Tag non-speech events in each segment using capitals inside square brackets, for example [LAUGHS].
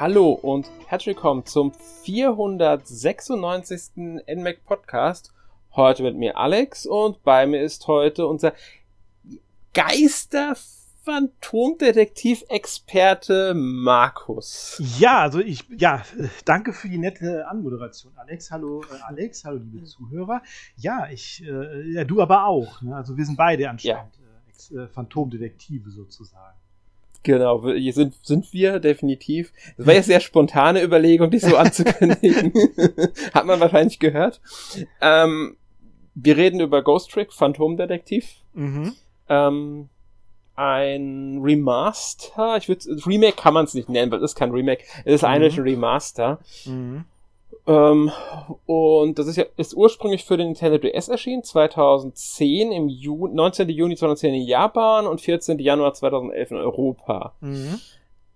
Hallo und herzlich willkommen zum 496. NMAC Podcast. Heute mit mir Alex und bei mir ist heute unser Geister Phantomdetektiv-Experte Markus. Ja, also ich, ja, danke für die nette Anmoderation, Alex. Hallo, äh, Alex, hallo, liebe Zuhörer. Ja, ich, äh, ja, du aber auch. Ne? Also wir sind beide anscheinend ja. äh, Phantomdetektive sozusagen. Genau, hier sind, sind wir definitiv. Das war jetzt sehr spontane Überlegung, dich so anzukündigen. [LAUGHS] Hat man wahrscheinlich gehört. Ähm, wir reden über Ghost Trick, Phantomdetektiv. Mhm. Ähm, ein Remaster. Ich würde Remake kann man es nicht nennen, weil es ist kein Remake. Es ist mhm. eigentlich ein Remaster. Mhm. Ähm, und das ist ja ist ursprünglich für den Nintendo DS erschienen, 2010 im Juni, 19. Juni 2010 in Japan und 14. Januar 2011 in Europa. Mhm.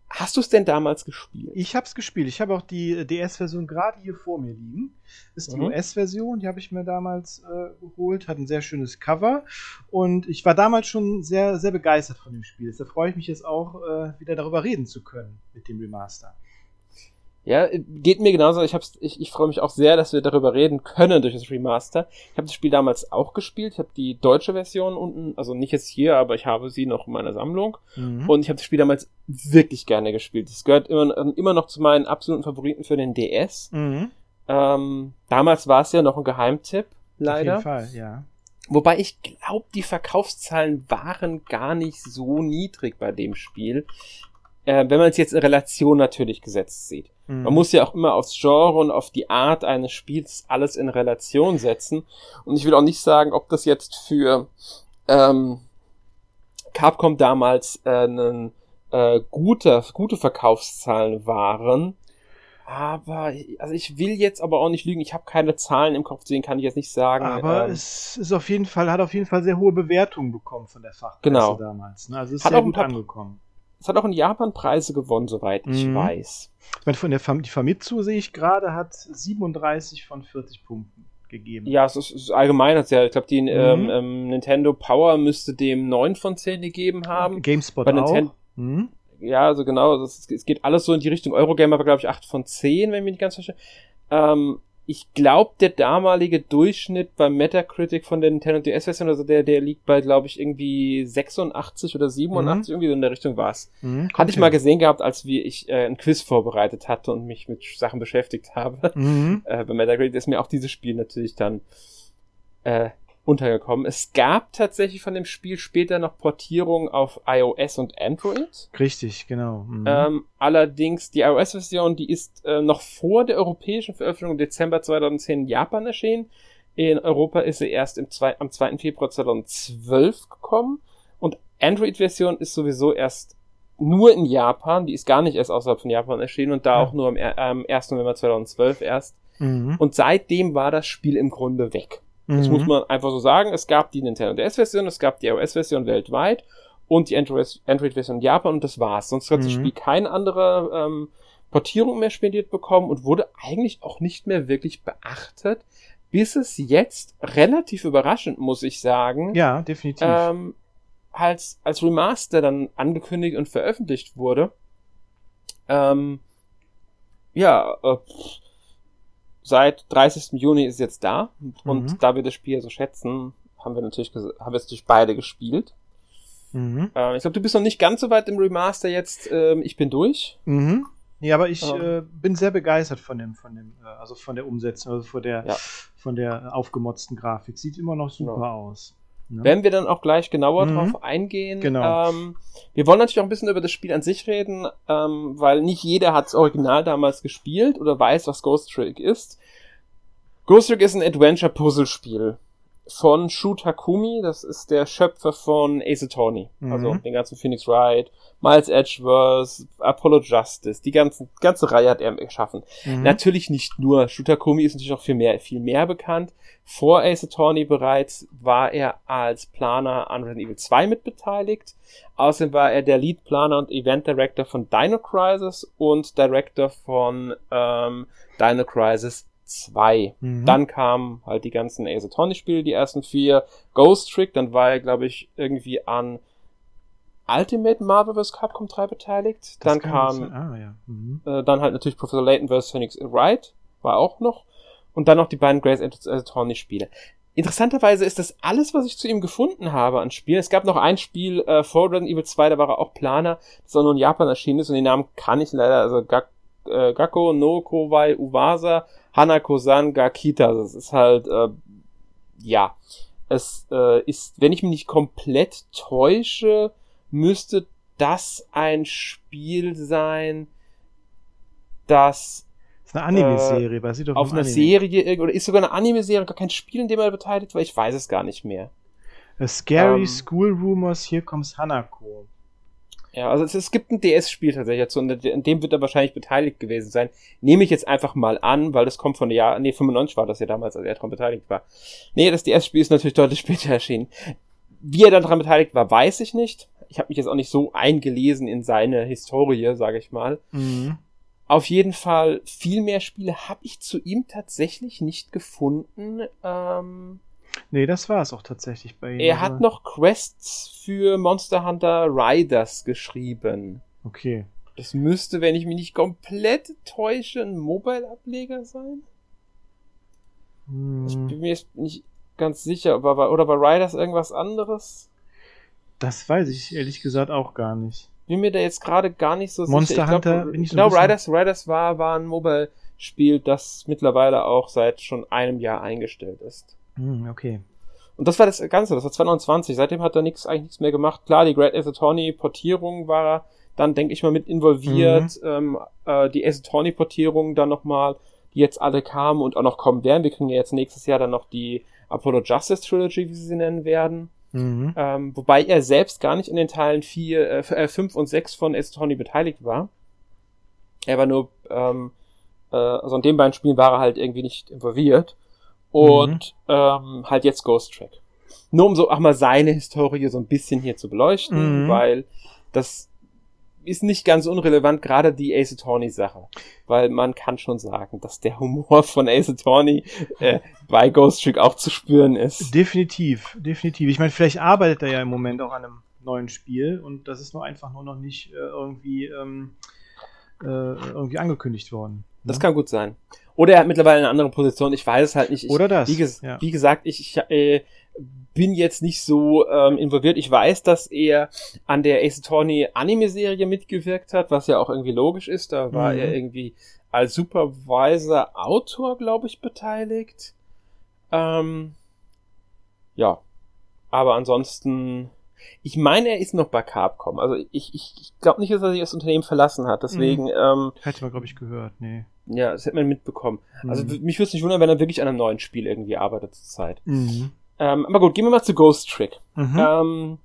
Hast du es denn damals gespielt? Ich habe es gespielt. Ich habe auch die DS-Version gerade hier vor mir liegen. Das ist die mhm. US-Version, die habe ich mir damals äh, geholt. Hat ein sehr schönes Cover. Und ich war damals schon sehr, sehr begeistert von dem Spiel. Da freue ich mich jetzt auch, äh, wieder darüber reden zu können mit dem Remaster. Ja, geht mir genauso. Ich, hab's, ich, ich freue mich auch sehr, dass wir darüber reden können durch das Remaster. Ich habe das Spiel damals auch gespielt. Ich habe die deutsche Version unten, also nicht jetzt hier, aber ich habe sie noch in meiner Sammlung. Mhm. Und ich habe das Spiel damals wirklich gerne gespielt. Es gehört immer, immer noch zu meinen absoluten Favoriten für den DS. Mhm. Ähm, damals war es ja noch ein Geheimtipp, leider. Auf jeden Fall, ja. Wobei ich glaube, die Verkaufszahlen waren gar nicht so niedrig bei dem Spiel. Äh, wenn man es jetzt in Relation natürlich gesetzt sieht. Mhm. Man muss ja auch immer aufs Genre und auf die Art eines Spiels alles in Relation setzen. Und ich will auch nicht sagen, ob das jetzt für ähm, Capcom damals äh, einen, äh, gute, gute Verkaufszahlen waren. Aber, also ich will jetzt aber auch nicht lügen, ich habe keine Zahlen im Kopf, deswegen kann ich jetzt nicht sagen. Aber ähm, es ist auf jeden Fall, hat auf jeden Fall sehr hohe Bewertungen bekommen von der Fachpresse genau. damals. Ne? Also es ist hat sehr auch gut angekommen. Es hat auch in Japan Preise gewonnen, soweit ich mhm. weiß. Ich meine, von der Fam die Famitsu sehe ich gerade, hat 37 von 40 Punkten gegeben. Ja, es ist, es ist allgemein. Ja, ich glaube, die mhm. ähm, ähm, Nintendo Power müsste dem 9 von 10 gegeben haben. GameSpot Bei auch. Mhm. Ja, also genau, es, es, geht alles so in die Richtung Eurogamer, war glaube ich 8 von 10, wenn ich mich nicht ganz verstehe. Ähm, ich glaube, der damalige Durchschnitt beim Metacritic von der Nintendo DS-Version, also der, der liegt bei, glaube ich, irgendwie 86 oder 87, mhm. irgendwie so in der Richtung war's. Mhm, Hatte ich mal gesehen gehabt, als wie ich äh, ein Quiz vorbereitet hatte und mich mit Sachen beschäftigt habe. Mhm. [LAUGHS] Äh, bei Metacritic ist mir auch dieses Spiel natürlich dann äh, untergekommen. Es gab tatsächlich von dem Spiel später noch Portierungen auf iOS und Android. Richtig, genau. Mhm. Ähm, allerdings die iOS-Version, die ist äh, noch vor der europäischen Veröffentlichung im Dezember 2010 in Japan erschienen. In Europa ist sie erst im zwei, am 2. Februar 2012 gekommen. Und Android-Version ist sowieso erst nur in Japan. Die ist gar nicht erst außerhalb von Japan erschienen und da ja. auch nur am, am 1. November 2012 erst. Mhm. Und seitdem war das Spiel im Grunde weg. Das mhm. muss man einfach so sagen. Es gab die Nintendo DS-Version, es gab die iOS-Version weltweit und die Android-Version in Japan und das war's. Sonst hat mhm. das Spiel keine andere ähm, Portierung mehr spendiert bekommen und wurde eigentlich auch nicht mehr wirklich beachtet, bis es jetzt relativ überraschend, muss ich sagen. Ja, definitiv. Ähm, als, als Remaster dann angekündigt und veröffentlicht wurde. Ähm, ja, äh, seit 30. Juni ist jetzt da und mhm. da wir das Spiel so schätzen, haben wir natürlich haben wir natürlich beide gespielt. Mhm. Äh, ich glaube, du bist noch nicht ganz so weit im Remaster jetzt. Ähm, ich bin durch. Mhm. Ja, aber ich äh, bin sehr begeistert von dem, von dem, äh, also von der Umsetzung, also von der, ja. von der aufgemotzten Grafik. Sieht immer noch super genau. aus. Ne? Werden wir dann auch gleich genauer mhm. drauf eingehen. Genau. Ähm, wir wollen natürlich auch ein bisschen über das Spiel an sich reden, ähm, weil nicht jeder hat das Original damals gespielt oder weiß, was Ghost Trick ist. Ghost Trick ist ein Adventure-Puzzle-Spiel von Shu Takumi, das ist der Schöpfer von Ace Attorney, mhm. also den ganzen Phoenix Wright, Miles Edgeworth, Apollo Justice, die ganzen, ganze Reihe hat er geschaffen. Mhm. Natürlich nicht nur, Shu Takumi ist natürlich auch viel mehr, viel mehr bekannt. Vor Ace Attorney bereits war er als Planer an Resident Evil 2 mitbeteiligt. Außerdem war er der Lead Planer und Event Director von Dino Crisis und Director von ähm, Dino Crisis 2. Mhm. Dann kamen halt die ganzen Ace Attorney Spiele, die ersten vier. Ghost Trick, dann war er, glaube ich, irgendwie an Ultimate Marvel vs. Capcom 3 beteiligt. Das dann kam. Ah, ja. Mhm. äh, dann halt natürlich Professor Layton vs. Phoenix Wright, war auch noch. Und dann noch die beiden Grace Attorney Spiele. Interessanterweise ist das alles, was ich zu ihm gefunden habe an Spielen. Es gab noch ein Spiel äh, vor Resident Evil 2, da war er auch Planer, das auch nur in Japan erschienen ist und den Namen kann ich leider, also Gak äh, Gakko no Kowai Uwasa Hanako-san Gakita. Das ist halt, äh, ja, es äh, ist, wenn ich mich nicht komplett täusche, müsste das ein Spiel sein, das Das ist eine Anime-Serie, basiert auf, auf einer Anime. Serie oder ist sogar eine Anime-Serie, gar kein Spiel, in dem er beteiligt war, ich weiß es gar nicht mehr. A Scary Ähm. School Rumors, Here Comes Hanako. Ja, also es, es gibt ein DS-Spiel tatsächlich dazu und in dem wird er wahrscheinlich beteiligt gewesen sein. Nehme ich jetzt einfach mal an, weil das kommt von der Jahr, nee, 95 war das ja damals, als er daran beteiligt war. Nee, das DS-Spiel ist natürlich [LAUGHS] deutlich später erschienen. Wie er dann daran beteiligt war, weiß ich nicht. Ich habe mich jetzt auch nicht so eingelesen in seine Historie, sage ich mal. Mhm. Auf jeden Fall, viel mehr Spiele habe ich zu ihm tatsächlich nicht gefunden. Ähm, Nee, das war es auch tatsächlich bei ihm. er hat noch Quests für Monster Hunter Riders geschrieben. Okay. Das müsste, wenn ich mich nicht komplett täusche, ein Mobile-Ableger sein. Ich Hm, bin mir jetzt nicht ganz sicher, aber war, oder war Riders irgendwas anderes? Das weiß ich ehrlich gesagt auch gar nicht. Bin mir da jetzt gerade gar nicht so Monster sicher. Ich Hunter glaub, bin ich so genau, Riders, Riders war, war ein Mobile-Spiel, das mittlerweile auch seit schon einem Jahr eingestellt ist. Hm, okay. Und das war das Ganze, das war 2020. Seitdem hat er nichts, eigentlich nichts mehr gemacht. Klar, die Great Ace Attorney Portierung war er dann, denke ich mal, mit involviert. Ähm, äh, die Ace Attorney Portierung dann nochmal, die jetzt alle kamen und auch noch kommen werden. Wir kriegen ja jetzt nächstes Jahr dann noch die Apollo Justice Trilogy, wie sie sie nennen werden. Mhm. Ähm, wobei er selbst gar nicht in den Teilen 4, äh, 5 und 6 von Ace Attorney beteiligt war. Er war nur, ähm, äh, also in den beiden Spielen war er halt irgendwie nicht involviert. Und ähm, halt jetzt Ghost Track. Nur um so auch mal seine Historie so ein bisschen hier zu beleuchten, Mhm. weil das ist nicht ganz unrelevant, gerade die Ace Attorney Sache. Weil man kann schon sagen, dass der Humor von Ace Attorney äh, bei Ghost Trick auch zu spüren ist. Definitiv, definitiv. Ich meine, vielleicht arbeitet er ja im Moment auch an einem neuen Spiel und das ist nur einfach nur noch nicht äh, irgendwie, ähm, äh, irgendwie angekündigt worden. Das ne? kann gut sein. Oder er hat mittlerweile eine andere Position, ich weiß es halt nicht. Ich, Oder das, Wie, ges ja. wie gesagt, ich, ich äh, bin jetzt nicht so ähm, involviert. Ich weiß, dass er an der Ace Attorney Anime-Serie mitgewirkt hat, was ja auch irgendwie logisch ist. Da war Mhm. er irgendwie als Supervisor Autor, glaube ich, beteiligt. Ähm, ja. Aber ansonsten, ich meine, er ist noch bei Capcom. Also ich, ich, ich glaube nicht, dass er sich das Unternehmen verlassen hat. Deswegen, Mhm. ähm, Hätte man, glaube ich, gehört. Nee. Ja, das hätte man mitbekommen. Also Mhm. w- mich würde es nicht wundern, wenn er wirklich an einem neuen Spiel irgendwie arbeitet zurzeit. Mhm. Ähm, aber gut, gehen wir mal zu Ghost Trick. Mhm. Ähm,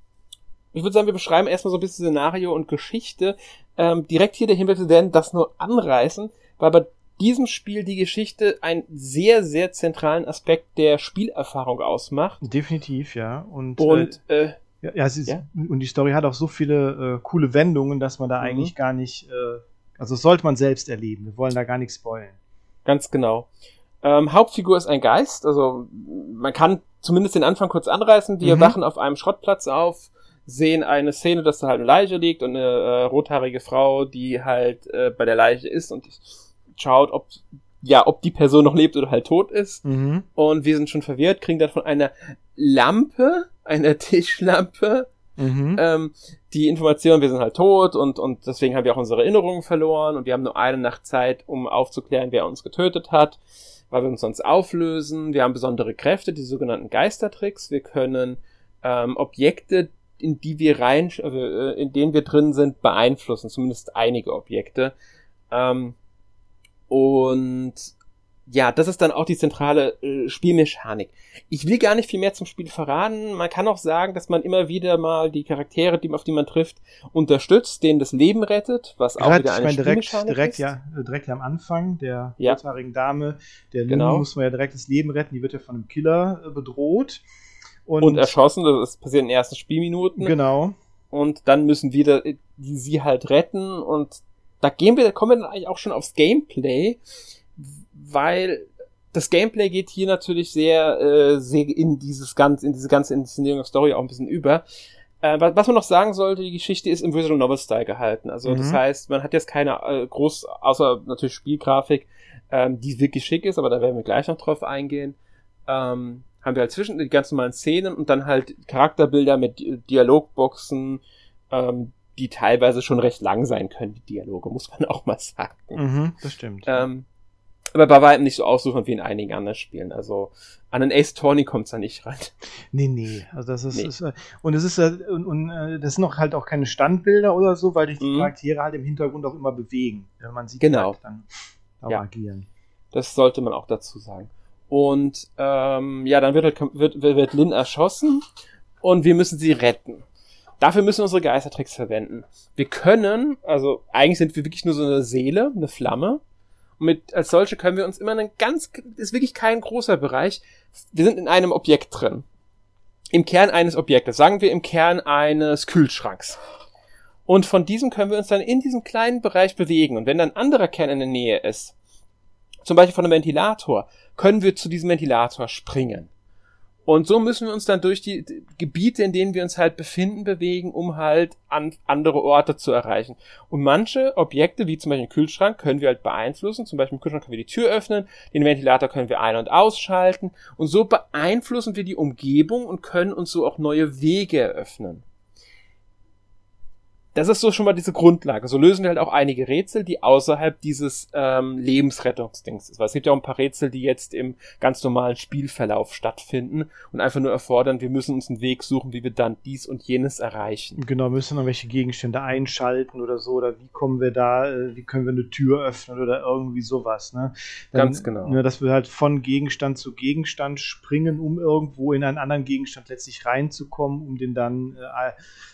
ich würde sagen, wir beschreiben erstmal so ein bisschen Szenario und Geschichte. Ähm, direkt hier der Hinweis, wir werden das nur anreißen, weil bei diesem Spiel die Geschichte einen sehr, sehr zentralen Aspekt der Spielerfahrung ausmacht. Definitiv, ja. Und, Und äh, äh, ja, ja, ist, Ja? und die Story hat auch so viele äh, coole Wendungen, dass man da Mhm. eigentlich gar nicht, äh, also sollte man selbst erleben. Wir wollen da gar nichts spoilen. Ganz genau. Ähm, Hauptfigur ist ein Geist, also man kann zumindest den Anfang kurz anreißen. Wir Mhm. wachen auf einem Schrottplatz auf, sehen eine Szene, dass da halt eine Leiche liegt und eine äh, rothaarige Frau, die halt äh, bei der Leiche ist und schaut, ob ja, ob die Person noch lebt oder halt tot ist. Mhm. Und wir sind schon verwirrt, kriegen dann von einer Lampe, einer [LAUGHS] Tischlampe, Mhm. ähm, die Information, wir sind halt tot und, und deswegen haben wir auch unsere Erinnerungen verloren und wir haben nur eine Nacht Zeit, um aufzuklären, wer uns getötet hat, weil wir uns sonst auflösen. Wir haben besondere Kräfte, die sogenannten Geistertricks. Wir können ähm, Objekte, in die wir rein, äh, in denen wir drin sind, beeinflussen, zumindest einige Objekte. Ähm, und ja, das ist dann auch die zentrale äh, Spielmechanik. Ich will gar nicht viel mehr zum Spiel verraten. Man kann auch sagen, dass man immer wieder mal die Charaktere, die, auf die man trifft, unterstützt, denen das Leben rettet, was auch Gerade, wieder ich eine meine, direkt, Spielmechanik direkt, ist. ja, äh, direkt am Anfang der Ja. rothaarigen Dame, der Genau. Muss man ja direkt das Leben retten. Die wird ja von einem Killer äh, bedroht. Und, Und erschossen, das passiert in den ersten Spielminuten. Genau. Und dann müssen wir da- die, sie halt retten. Und da gehen wir, da kommen wir dann eigentlich auch schon aufs Gameplay, weil das Gameplay geht hier natürlich sehr, äh, sehr in dieses ganze, in diese ganze Inszenierung der Story auch ein bisschen über. Äh, was man noch sagen sollte, die Geschichte ist im Visual Novel Style gehalten. Also mhm. das heißt, man hat jetzt keine äh, groß, außer natürlich Spielgrafik, ähm, die wirklich schick ist, aber da werden wir gleich noch drauf eingehen. Ähm, haben wir halt zwischen die ganz normalen Szenen und dann halt Charakterbilder mit Dialogboxen, ähm, die teilweise schon recht lang sein können, die Dialoge, muss man [LAUGHS] auch mal sagen. Mhm, das stimmt. Ähm, aber bei weitem nicht so aussuchen wie in einigen anderen Spielen. Also an einen Ace Tawny kommt es da nicht ran. Nee, nee. Also das ist, nee. ist äh, und es ist äh, und, und äh, das sind noch halt auch keine Standbilder oder so, weil sich die mhm. Charaktere halt im Hintergrund auch immer bewegen. Wenn man sieht genau. dann auch ja. agieren. Das sollte man auch dazu sagen. Und ähm, ja, dann wird, halt, wird, wird Lin erschossen und wir müssen sie retten. Dafür müssen wir unsere Geistertricks verwenden. Wir können, also eigentlich sind wir wirklich nur so eine Seele, eine Flamme. Mit, als solche können wir uns immer einen ganz, ist wirklich kein großer Bereich. Wir sind in einem Objekt drin. Im Kern eines Objektes. Sagen wir im Kern eines Kühlschranks. Und von diesem können wir uns dann in diesem kleinen Bereich bewegen. Und wenn dann ein anderer Kern in der Nähe ist, zum Beispiel von einem Ventilator, können wir zu diesem Ventilator springen. Und so müssen wir uns dann durch die Gebiete, in denen wir uns halt befinden, bewegen, um halt an andere Orte zu erreichen. Und manche Objekte, wie zum Beispiel den Kühlschrank, können wir halt beeinflussen. Zum Beispiel im Kühlschrank können wir die Tür öffnen, den Ventilator können wir ein- und ausschalten. Und so beeinflussen wir die Umgebung und können uns so auch neue Wege eröffnen das ist so schon mal diese Grundlage. So lösen wir halt auch einige Rätsel, die außerhalb dieses ähm, Lebensrettungsdings ist. Weil es gibt ja auch ein paar Rätsel, die jetzt im ganz normalen Spielverlauf stattfinden und einfach nur erfordern, wir müssen uns einen Weg suchen, wie wir dann dies und jenes erreichen. Genau, müssen noch welche Gegenstände einschalten oder so, oder wie kommen wir da, äh, wie können wir eine Tür öffnen oder irgendwie sowas, ne? Dann, ganz genau. Ne, dass wir halt von Gegenstand zu Gegenstand springen, um irgendwo in einen anderen Gegenstand letztlich reinzukommen, um den dann äh,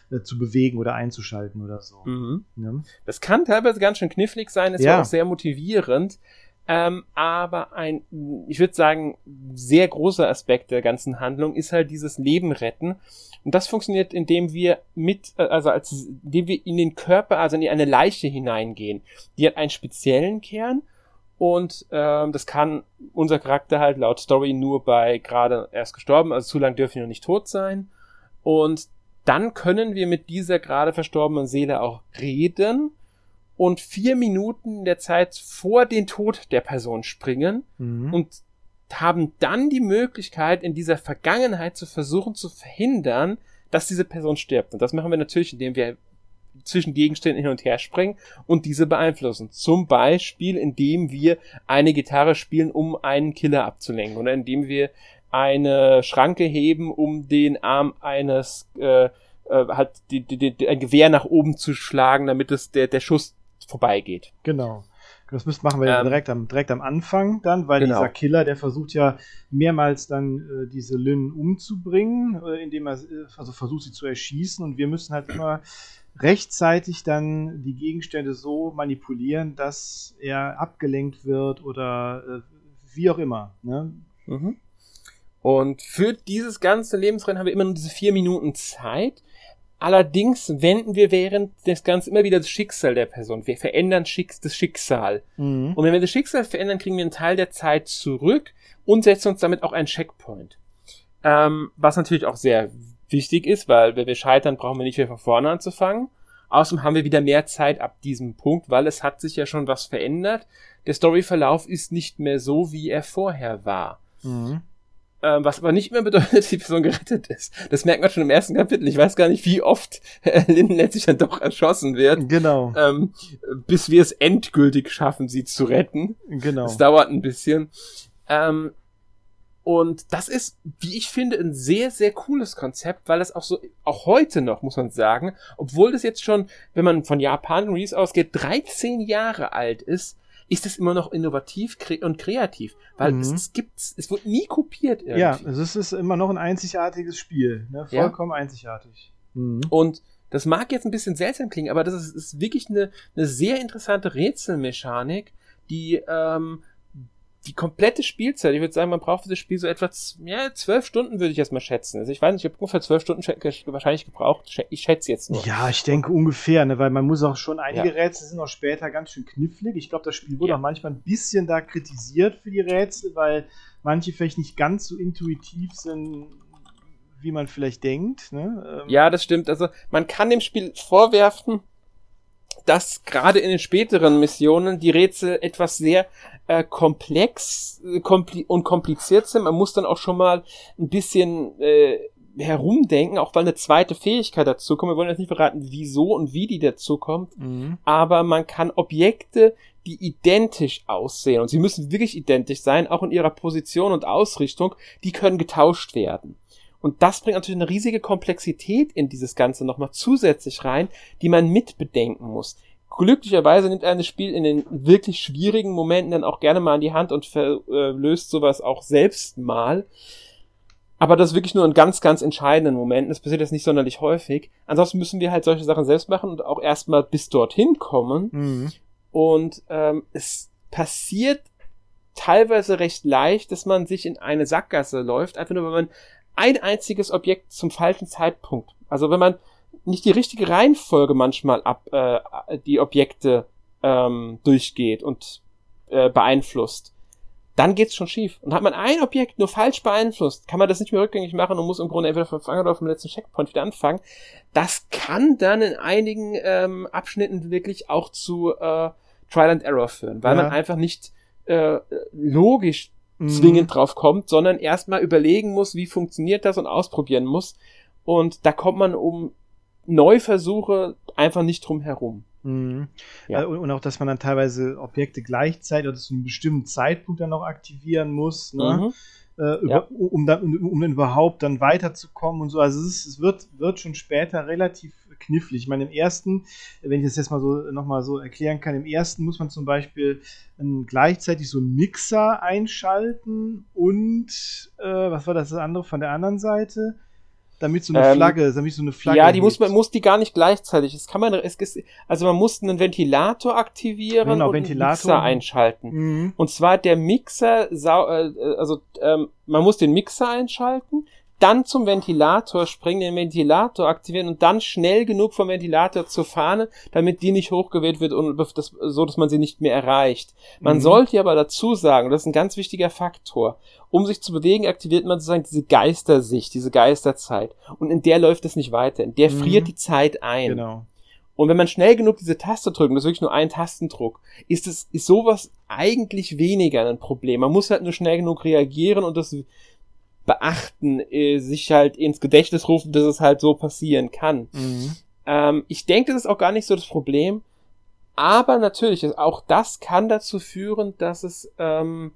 äh, zu bewegen oder einzuschalten oder so. Mhm. Ja. Das kann teilweise ganz schön knifflig sein, ist ja. auch sehr motivierend. Ähm, aber ein, ich würde sagen, sehr großer Aspekt der ganzen Handlung ist halt dieses Leben retten. Und das funktioniert, indem wir mit, äh, also als, indem wir in den Körper, also in eine Leiche hineingehen. Die hat einen speziellen Kern und ähm, das kann unser Charakter halt laut Story nur bei gerade erst gestorben, also zu lang dürfen wir noch nicht tot sein. Und dann können wir mit dieser gerade verstorbenen Seele auch reden und vier Minuten in der Zeit vor den Tod der Person springen mhm. und haben dann die Möglichkeit, in dieser Vergangenheit zu versuchen zu verhindern, dass diese Person stirbt. Und das machen wir natürlich, indem wir zwischen Gegenständen hin und her springen und diese beeinflussen. Zum Beispiel, indem wir eine Gitarre spielen, um einen Killer abzulenken oder indem wir eine Schranke heben, um den Arm eines äh, äh, halt die, die, die, ein Gewehr nach oben zu schlagen, damit es der, der Schuss vorbeigeht. Genau. Das müssen, machen wir ähm, direkt, am, direkt am Anfang dann, weil genau. dieser Killer, der versucht ja mehrmals dann äh, diese Lynn umzubringen, äh, indem er äh, also versucht sie zu erschießen und wir müssen halt immer rechtzeitig dann die Gegenstände so manipulieren, dass er abgelenkt wird oder äh, wie auch immer. Ne? Mhm. Und für dieses ganze Lebensrennen haben wir immer nur diese vier Minuten Zeit. Allerdings wenden wir während des Ganzen immer wieder das Schicksal der Person. Wir verändern Schicks das Schicksal. Mhm. Und wenn wir das Schicksal verändern, kriegen wir einen Teil der Zeit zurück und setzen uns damit auch einen Checkpoint. Ähm, was natürlich auch sehr wichtig ist, weil wenn wir scheitern, brauchen wir nicht wieder von vorne anzufangen. Außerdem haben wir wieder mehr Zeit ab diesem Punkt, weil es hat sich ja schon was verändert. Der Storyverlauf ist nicht mehr so, wie er vorher war. Mhm. Ähm, was aber nicht mehr bedeutet, dass [LAUGHS] die Person gerettet ist. Das merkt man schon im ersten Kapitel. Ich weiß gar nicht, wie oft äh, Linden letztlich dann doch erschossen wird. Genau. Ähm, bis wir es endgültig schaffen, sie zu retten. Genau. Es dauert ein bisschen. Ähm, und das ist, wie ich finde, ein sehr, sehr cooles Konzept, weil es auch so, auch heute noch, muss man sagen, obwohl das jetzt schon, wenn man von Japan Release ausgeht, 13 Jahre alt ist, ist es immer noch innovativ kre und kreativ, weil mhm. es, es gibt, es wird nie kopiert. Irgendwie. Ja, also es ist immer noch ein einzigartiges Spiel, ne? vollkommen ja. einzigartig. Mhm. Und das mag jetzt ein bisschen seltsam klingen, aber das ist, ist wirklich eine, eine sehr interessante Rätselmechanik, die ähm, die komplette Spielzeit, ich würde sagen, man braucht für das Spiel so etwa ja, zwölf Stunden, würde ich jetzt mal schätzen. Also ich weiß nicht, ich habe ungefähr zwölf Stunden wahrscheinlich gebraucht. Ich schätze jetzt nur. Ja, ich denke ungefähr, ne, weil man muss auch schon, einige ja. Rätsel sind auch später ganz schön knifflig. Ich glaube, das Spiel wurde ja. auch manchmal ein bisschen da kritisiert für die Rätsel, weil manche vielleicht nicht ganz so intuitiv sind, wie man vielleicht denkt. Ne? Ähm ja, das stimmt. Also man kann dem Spiel vorwerfen, dass gerade in den späteren Missionen die Rätsel etwas sehr äh, komplex äh, kompli und kompliziert sind. Man muss dann auch schon mal ein bisschen äh, herumdenken, auch weil eine zweite Fähigkeit dazu kommt. Wir wollen jetzt nicht verraten, wieso und wie die dazu kommt, mhm. aber man kann Objekte, die identisch aussehen und sie müssen wirklich identisch sein, auch in ihrer Position und Ausrichtung, die können getauscht werden. Und das bringt natürlich eine riesige Komplexität in dieses Ganze nochmal zusätzlich rein, die man mitbedenken muss. Glücklicherweise nimmt ein Spiel in den wirklich schwierigen Momenten dann auch gerne mal in die Hand und äh, löst sowas auch selbst mal. Aber das ist wirklich nur in ganz, ganz entscheidenden Momenten. Das passiert jetzt nicht sonderlich häufig. Ansonsten müssen wir halt solche Sachen selbst machen und auch erstmal bis dorthin kommen. Mhm. Und ähm, es passiert teilweise recht leicht, dass man sich in eine Sackgasse läuft, einfach nur, weil man ein einziges Objekt zum falschen Zeitpunkt, also wenn man nicht die richtige Reihenfolge manchmal ab äh, die Objekte ähm, durchgeht und äh, beeinflusst, dann geht's schon schief. Und hat man ein Objekt nur falsch beeinflusst, kann man das nicht mehr rückgängig machen und muss im Grunde entweder von Anfang oder vom letzten Checkpoint wieder anfangen. Das kann dann in einigen ähm, Abschnitten wirklich auch zu äh, Trial and Error führen, weil ja. man einfach nicht äh, logisch mhm. zwingend drauf kommt, sondern erstmal überlegen muss, wie funktioniert das und ausprobieren muss. Und da kommt man um Neuversuche einfach nicht drum herum. Mhm. Ja. Äh, und auch, dass man dann teilweise Objekte gleichzeitig oder zu einem bestimmten Zeitpunkt dann noch aktivieren muss, ne? Mhm. Äh, über, ja. um, dann, um, um dann überhaupt dann weiterzukommen und so. Also es, ist, es wird, wird schon später relativ knifflig. Ich meine, im ersten, wenn ich das jetzt mal so nochmal so erklären kann, im ersten muss man zum Beispiel ähm, gleichzeitig so einen Mixer einschalten und äh, was war das, das andere von der anderen Seite? Damit so eine ähm, Flagge, damit so eine Flagge. Ja, die muss man muss die gar nicht gleichzeitig. Es kann man es ist, also man muss einen Ventilator aktivieren genau, und Ventilator. einen Mixer einschalten. Mhm. Und zwar der Mixer äh, also ähm, man muss den Mixer einschalten, dann zum Ventilator springen, den Ventilator aktivieren und dann schnell genug vom Ventilator zur Fahne, damit die nicht hochgewählt wird und das, so, dass man sie nicht mehr erreicht. Man mhm. sollte aber dazu sagen, das ist ein ganz wichtiger Faktor, um sich zu bewegen, aktiviert man sozusagen diese Geistersicht, diese Geisterzeit. Und in der läuft es nicht weiter. In der mhm. friert die Zeit ein. Genau. Und wenn man schnell genug diese Taste drückt, das ist wirklich nur ein Tastendruck, ist es, ist sowas eigentlich weniger ein Problem. Man muss halt nur schnell genug reagieren und das beachten, äh, sich halt ins Gedächtnis rufen, dass es halt so passieren kann. Mhm. Ähm, ich denke, das ist auch gar nicht so das Problem. Aber natürlich, auch das kann dazu führen, dass es ähm,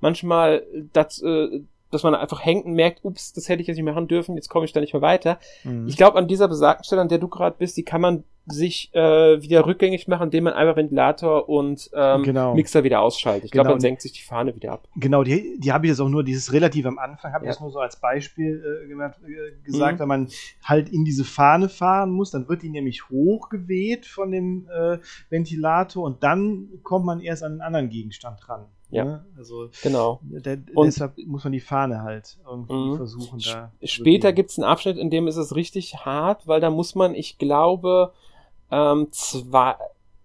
manchmal dazu, äh, dass man einfach hängt und merkt, ups, das hätte ich jetzt nicht machen dürfen, jetzt komme ich da nicht mehr weiter. Mhm. Ich glaube, an dieser besagten Stelle, an der du gerade bist, die kann man sich äh, wieder rückgängig machen, indem man einfach Ventilator und ähm, genau. Mixer wieder ausschaltet. Ich glaube, genau. dann senkt sich die Fahne wieder ab. Genau, die, die habe ich jetzt auch nur, dieses relativ am Anfang, habe ich ja. das nur so als Beispiel äh, äh, gesagt, mhm. wenn man halt in diese Fahne fahren muss, dann wird die nämlich hochgeweht von dem äh, Ventilator und dann kommt man erst an einen anderen Gegenstand ran. Ja. Ne? Also genau. Der, und deshalb muss man die Fahne halt irgendwie mh. versuchen da. Später gibt es einen Abschnitt, in dem ist es richtig hart, weil da muss man, ich glaube, ähm, zwei,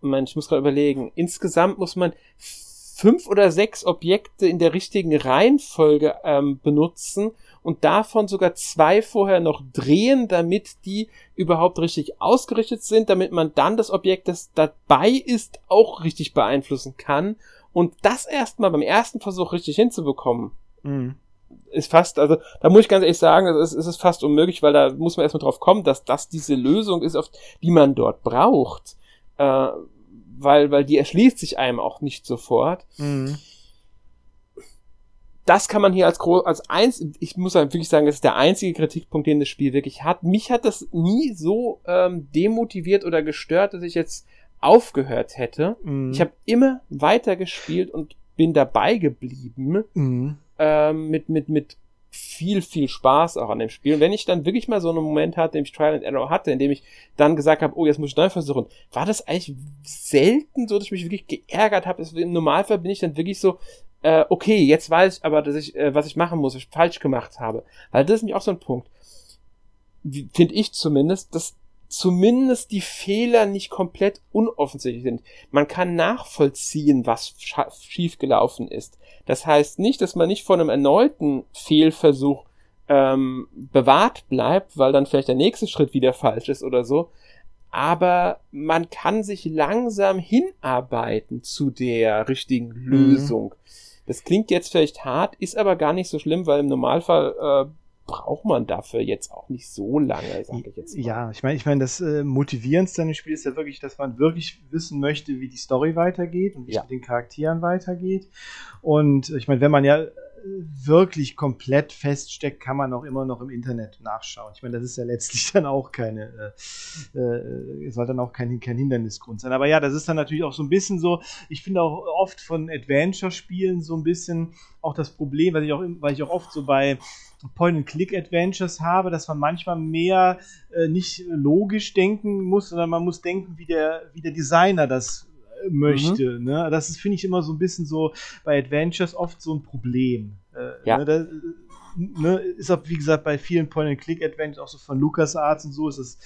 man, ich muss gerade überlegen, insgesamt muss man fünf oder sechs Objekte in der richtigen Reihenfolge ähm, benutzen und davon sogar zwei vorher noch drehen, damit die überhaupt richtig ausgerichtet sind, damit man dann das Objekt, das dabei ist, auch richtig beeinflussen kann. Und das erstmal beim ersten Versuch richtig hinzubekommen, mhm. ist fast, also da muss ich ganz ehrlich sagen, es ist, ist fast unmöglich, weil da muss man erstmal drauf kommen, dass das diese Lösung ist, auf die man dort braucht. Äh, weil, weil die erschließt sich einem auch nicht sofort. Mhm das kann man hier als groß, als eins, ich muss wirklich sagen, das ist der einzige Kritikpunkt, den das Spiel wirklich hat. Mich hat das nie so ähm, demotiviert oder gestört, dass ich jetzt aufgehört hätte. Mhm. Ich habe immer weiter gespielt und bin dabei geblieben. Mhm. Ähm, mit, mit, mit viel, viel Spaß auch an dem Spiel. Und wenn ich dann wirklich mal so einen Moment hatte, in dem ich Trial and Error hatte, in dem ich dann gesagt habe, oh, jetzt muss ich neu versuchen, war das eigentlich selten so, dass ich mich wirklich geärgert habe. Im Normalfall bin ich dann wirklich so, äh, okay, jetzt weiß ich aber, dass ich, äh, was ich machen muss, was ich falsch gemacht habe. Weil das ist nämlich auch so ein Punkt. Finde ich zumindest, dass zumindest die Fehler nicht komplett unoffensichtlich sind. Man kann nachvollziehen, was schiefgelaufen ist. Das heißt nicht, dass man nicht vor einem erneuten Fehlversuch ähm, bewahrt bleibt, weil dann vielleicht der nächste Schritt wieder falsch ist oder so. Aber man kann sich langsam hinarbeiten zu der richtigen mhm. Lösung. Mhm. Das klingt jetzt vielleicht hart, ist aber gar nicht so schlimm, weil im Normalfall äh, braucht man dafür jetzt auch nicht so lange, sage ich jetzt mal. Ja, ich meine, ich meine, das äh, Motivierendste an dem Spiel ist ja wirklich, dass man wirklich wissen möchte, wie die Story weitergeht und wie ja. es mit den Charakteren weitergeht. Und ich meine, wenn man ja wirklich komplett feststeckt, kann man auch immer noch im Internet nachschauen. Ich meine, das ist ja letztlich dann auch keine, äh, äh, soll dann auch kein, kein Hindernisgrund sein. Aber ja, das ist dann natürlich auch so ein bisschen so, ich finde auch oft von Adventure-Spielen so ein bisschen auch das Problem, weil ich auch, weil ich auch oft so bei Point-and-Click-Adventures habe, dass man manchmal mehr äh, nicht logisch denken muss, sondern man muss denken, wie der, wie der Designer das möchte. Mhm. Ne? Das ist, finde ich, immer so ein bisschen so bei Adventures oft so ein Problem. Äh, ja. Ne? Das, ne? Ist auch, wie gesagt, bei vielen Point-and-Click-Adventures, auch so von LucasArts und so, ist es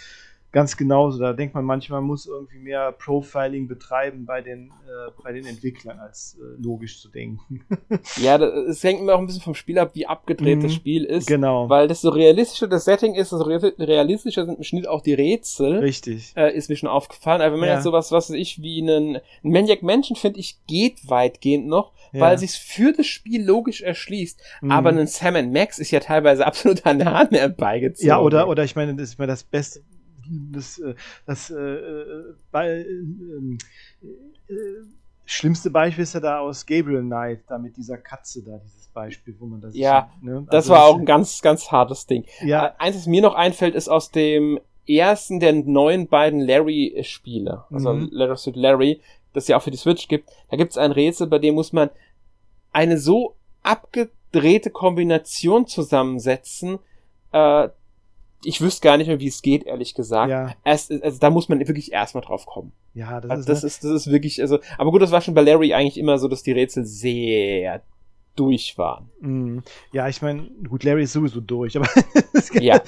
ganz genauso. Da denkt man manchmal, man muss irgendwie mehr Profiling betreiben bei den, äh, bei den Entwicklern, als äh, logisch zu denken. [LAUGHS] ja, es hängt immer auch ein bisschen vom Spiel ab, wie abgedreht mhm, das Spiel ist. Genau. Weil desto realistischer das Setting ist, desto realistischer sind im Schnitt auch die Rätsel. Richtig. Äh, ist mir schon aufgefallen. Aber wenn man ja. jetzt sowas, was weiß ich, wie einen, ein Maniac Mansion, finde ich, geht weitgehend noch, ja. weil sich's für das Spiel logisch erschließt. Mhm. Aber ein Sam Max ist ja teilweise [LAUGHS] absolut an der Hand herbeigezogen. Ja, oder, oder ich meine, das ist mir das beste das, äh, das äh, äh, äh, schlimmste Beispiel ist ja da aus Gabriel Knight, da mit dieser Katze da, dieses Beispiel, wo man das. Ja, ne? also das war auch ein ganz, ganz hartes Ding. Ja. Eins, was mir noch einfällt, ist aus dem ersten der neuen beiden Larry-Spiele, also mhm. Letter Suit Larry, das ja auch für die Switch gibt. Da gibt es ein Rätsel, bei dem muss man eine so abgedrehte Kombination zusammensetzen, äh, ich wüsste gar nicht mehr, wie es geht, ehrlich gesagt. Ja. Erst, also da muss man wirklich erstmal drauf kommen. Ja, das, also ist, das ne? ist, das ist wirklich, also, aber gut, das war schon bei Larry eigentlich immer so, dass die Rätsel sehr durch waren. Mm. Ja, ich meine, gut, Larry ist sowieso durch, aber [LAUGHS] ja.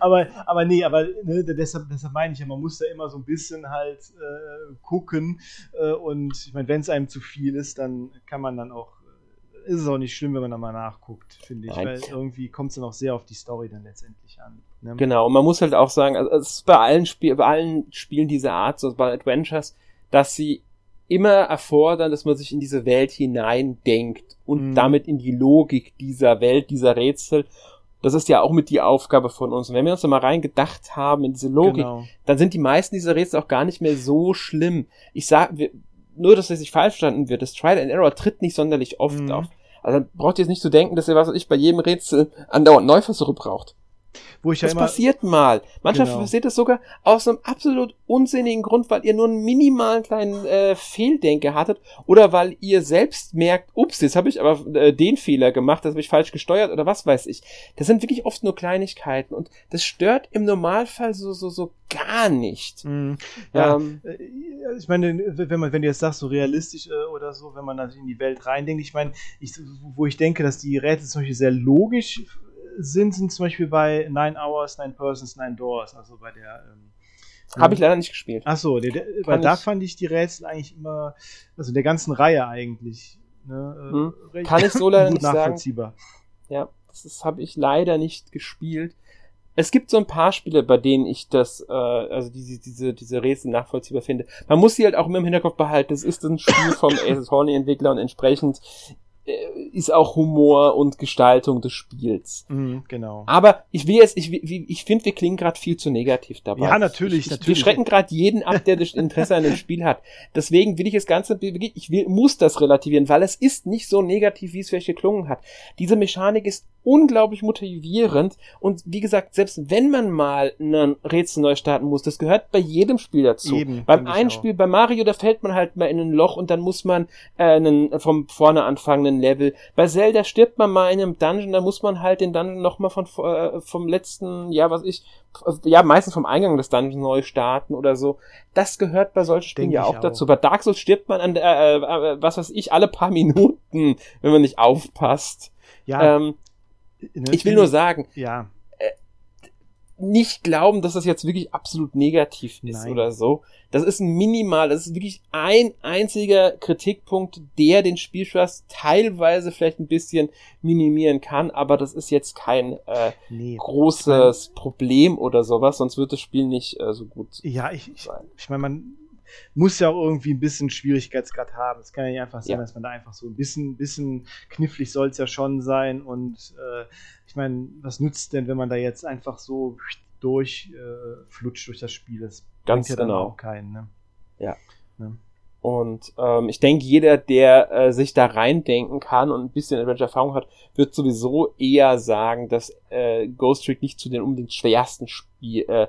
aber, aber nee, aber ne, deshalb, deshalb meine ich ja, man muss da immer so ein bisschen halt äh, gucken äh, und ich meine, wenn es einem zu viel ist, dann kann man dann auch ist es auch nicht schlimm, wenn man da mal nachguckt, finde ich, Nein. weil irgendwie kommt es dann auch sehr auf die Story dann letztendlich an. Ne? Genau, und man muss halt auch sagen, also es ist bei allen, Spiel, bei allen Spielen dieser Art, so bei Adventures, dass sie immer erfordern, dass man sich in diese Welt hineindenkt und mhm. damit in die Logik dieser Welt, dieser Rätsel. Das ist ja auch mit die Aufgabe von uns. Und wenn wir uns da mal rein gedacht haben in diese Logik, genau. dann sind die meisten dieser Rätsel auch gar nicht mehr so schlimm. Ich sage, nur, dass es nicht falsch verstanden wird, das Trial and Error tritt nicht sonderlich oft mhm. auf. Also braucht ihr jetzt nicht zu denken, dass ihr, was ich, bei jedem Rätsel andauernd Neuversuche braucht. Wo ich ja das immer, passiert mal. Manchmal genau. passiert es sogar aus einem absolut unsinnigen Grund, weil ihr nur einen minimalen kleinen äh, Fehldenke hattet oder weil ihr selbst merkt, ups, jetzt habe ich aber äh, den Fehler gemacht, das habe ich falsch gesteuert oder was weiß ich. Das sind wirklich oft nur Kleinigkeiten und das stört im Normalfall so so so gar nicht. Mm, ja, ähm, äh, ich meine, wenn man wenn du jetzt sagst so realistisch äh, oder so, wenn man da in die Welt reindenkt, ich meine, ich, wo ich denke, dass die Rätsel zum Beispiel sehr logisch sind, sind zum Beispiel bei Nine Hours, Nine Persons, Nine Doors, also bei der. Ähm, Habe ich leider nicht gespielt. Achso, weil da fand ich die Rätsel eigentlich immer, also der ganzen Reihe eigentlich. Ne, äh, hm. Kann ich so [LAUGHS] leider nicht nachvollziehbar. sagen. Ja, das, habe ich leider nicht gespielt. Es gibt so ein paar Spiele, bei denen ich das, äh, also diese, diese, diese Rätsel nachvollziehbar finde. Man muss sie halt auch immer im Hinterkopf behalten. Das ist ein Spiel vom [COUGHS] Aces Horny Entwickler und entsprechend ist auch Humor und Gestaltung des Spiels. Mhm, genau. Aber ich will jetzt, ich, ich finde, wir klingen gerade viel zu negativ dabei. Ja, natürlich, ich, natürlich. Wir schrecken gerade jeden ab, der das Interesse an dem Spiel hat. Deswegen will ich das Ganze, ich will, muss das relativieren, weil es ist nicht so negativ, wie es vielleicht geklungen hat. Diese Mechanik ist unglaublich motivierend und wie gesagt, selbst wenn man mal ein Rätsel neu starten muss, das gehört bei jedem Spiel dazu. Eben, Beim einen Spiel, bei Mario, da fällt man halt mal in ein Loch und dann muss man äh, einen, vom vorne anfangenden Level. Bei Zelda stirbt man mal in einem Dungeon, da muss man halt den Dungeon nochmal von äh, vom letzten, ja, was ich, ja, meistens vom Eingang des Dungeons neu starten oder so. Das gehört bei solchen Spielen ja auch, auch, dazu. Bei Dark Souls stirbt man an der, äh, äh, was weiß ich, alle paar Minuten, [LAUGHS] wenn man nicht aufpasst. Ja. Ähm, Ne, ich will nur sagen, ja. Äh, nicht glauben, dass das jetzt wirklich absolut negativ ist Nein. oder so. Das ist ein minimal, das ist wirklich ein einziger Kritikpunkt, der den Spielspaß teilweise vielleicht ein bisschen minimieren kann, aber das ist jetzt kein äh, Nee. großes Problem oder sowas, sonst wird das Spiel nicht äh, so gut Ja, ich, ich, sein. ich meine, man muss ja auch irgendwie ein bisschen Schwierigkeitsgrad haben. Es kann ja nicht einfach sein, Ja. dass man da einfach so ein bisschen, bisschen knifflig soll es ja schon sein. Und äh, ich meine, was nützt denn, wenn man da jetzt einfach so durch äh, durch das Spiel? Das Ganz bringt ja dann genau. auch keinen. Ne? Ja. Ne? Und ähm, ich denke, jeder, der äh, sich da reindenken kann und ein bisschen Adventure-Erfahrung hat, wird sowieso eher sagen, dass äh, Ghost Trick nicht zu den unbedingt schwersten Spiel, äh,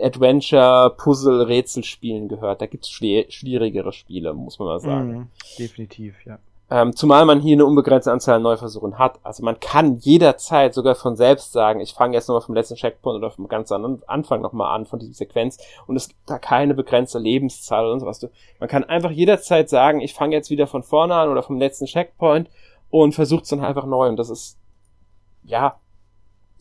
Adventure-Puzzle-Rätselspielen gehört. Da gibt's schwierigere Spiele, muss man mal sagen. Mhm, definitiv, ja. Ähm, zumal man hier eine unbegrenzte Anzahl an Neuversuchen hat. Also man kann jederzeit sogar von selbst sagen, ich fange jetzt nochmal vom letzten Checkpoint oder vom ganz anderen Anfang nochmal an von dieser Sequenz und es gibt da keine begrenzte Lebenszahl oder sowas. Man kann einfach jederzeit sagen, ich fange jetzt wieder von vorne an oder vom letzten Checkpoint und versucht es dann einfach neu und das ist, ja,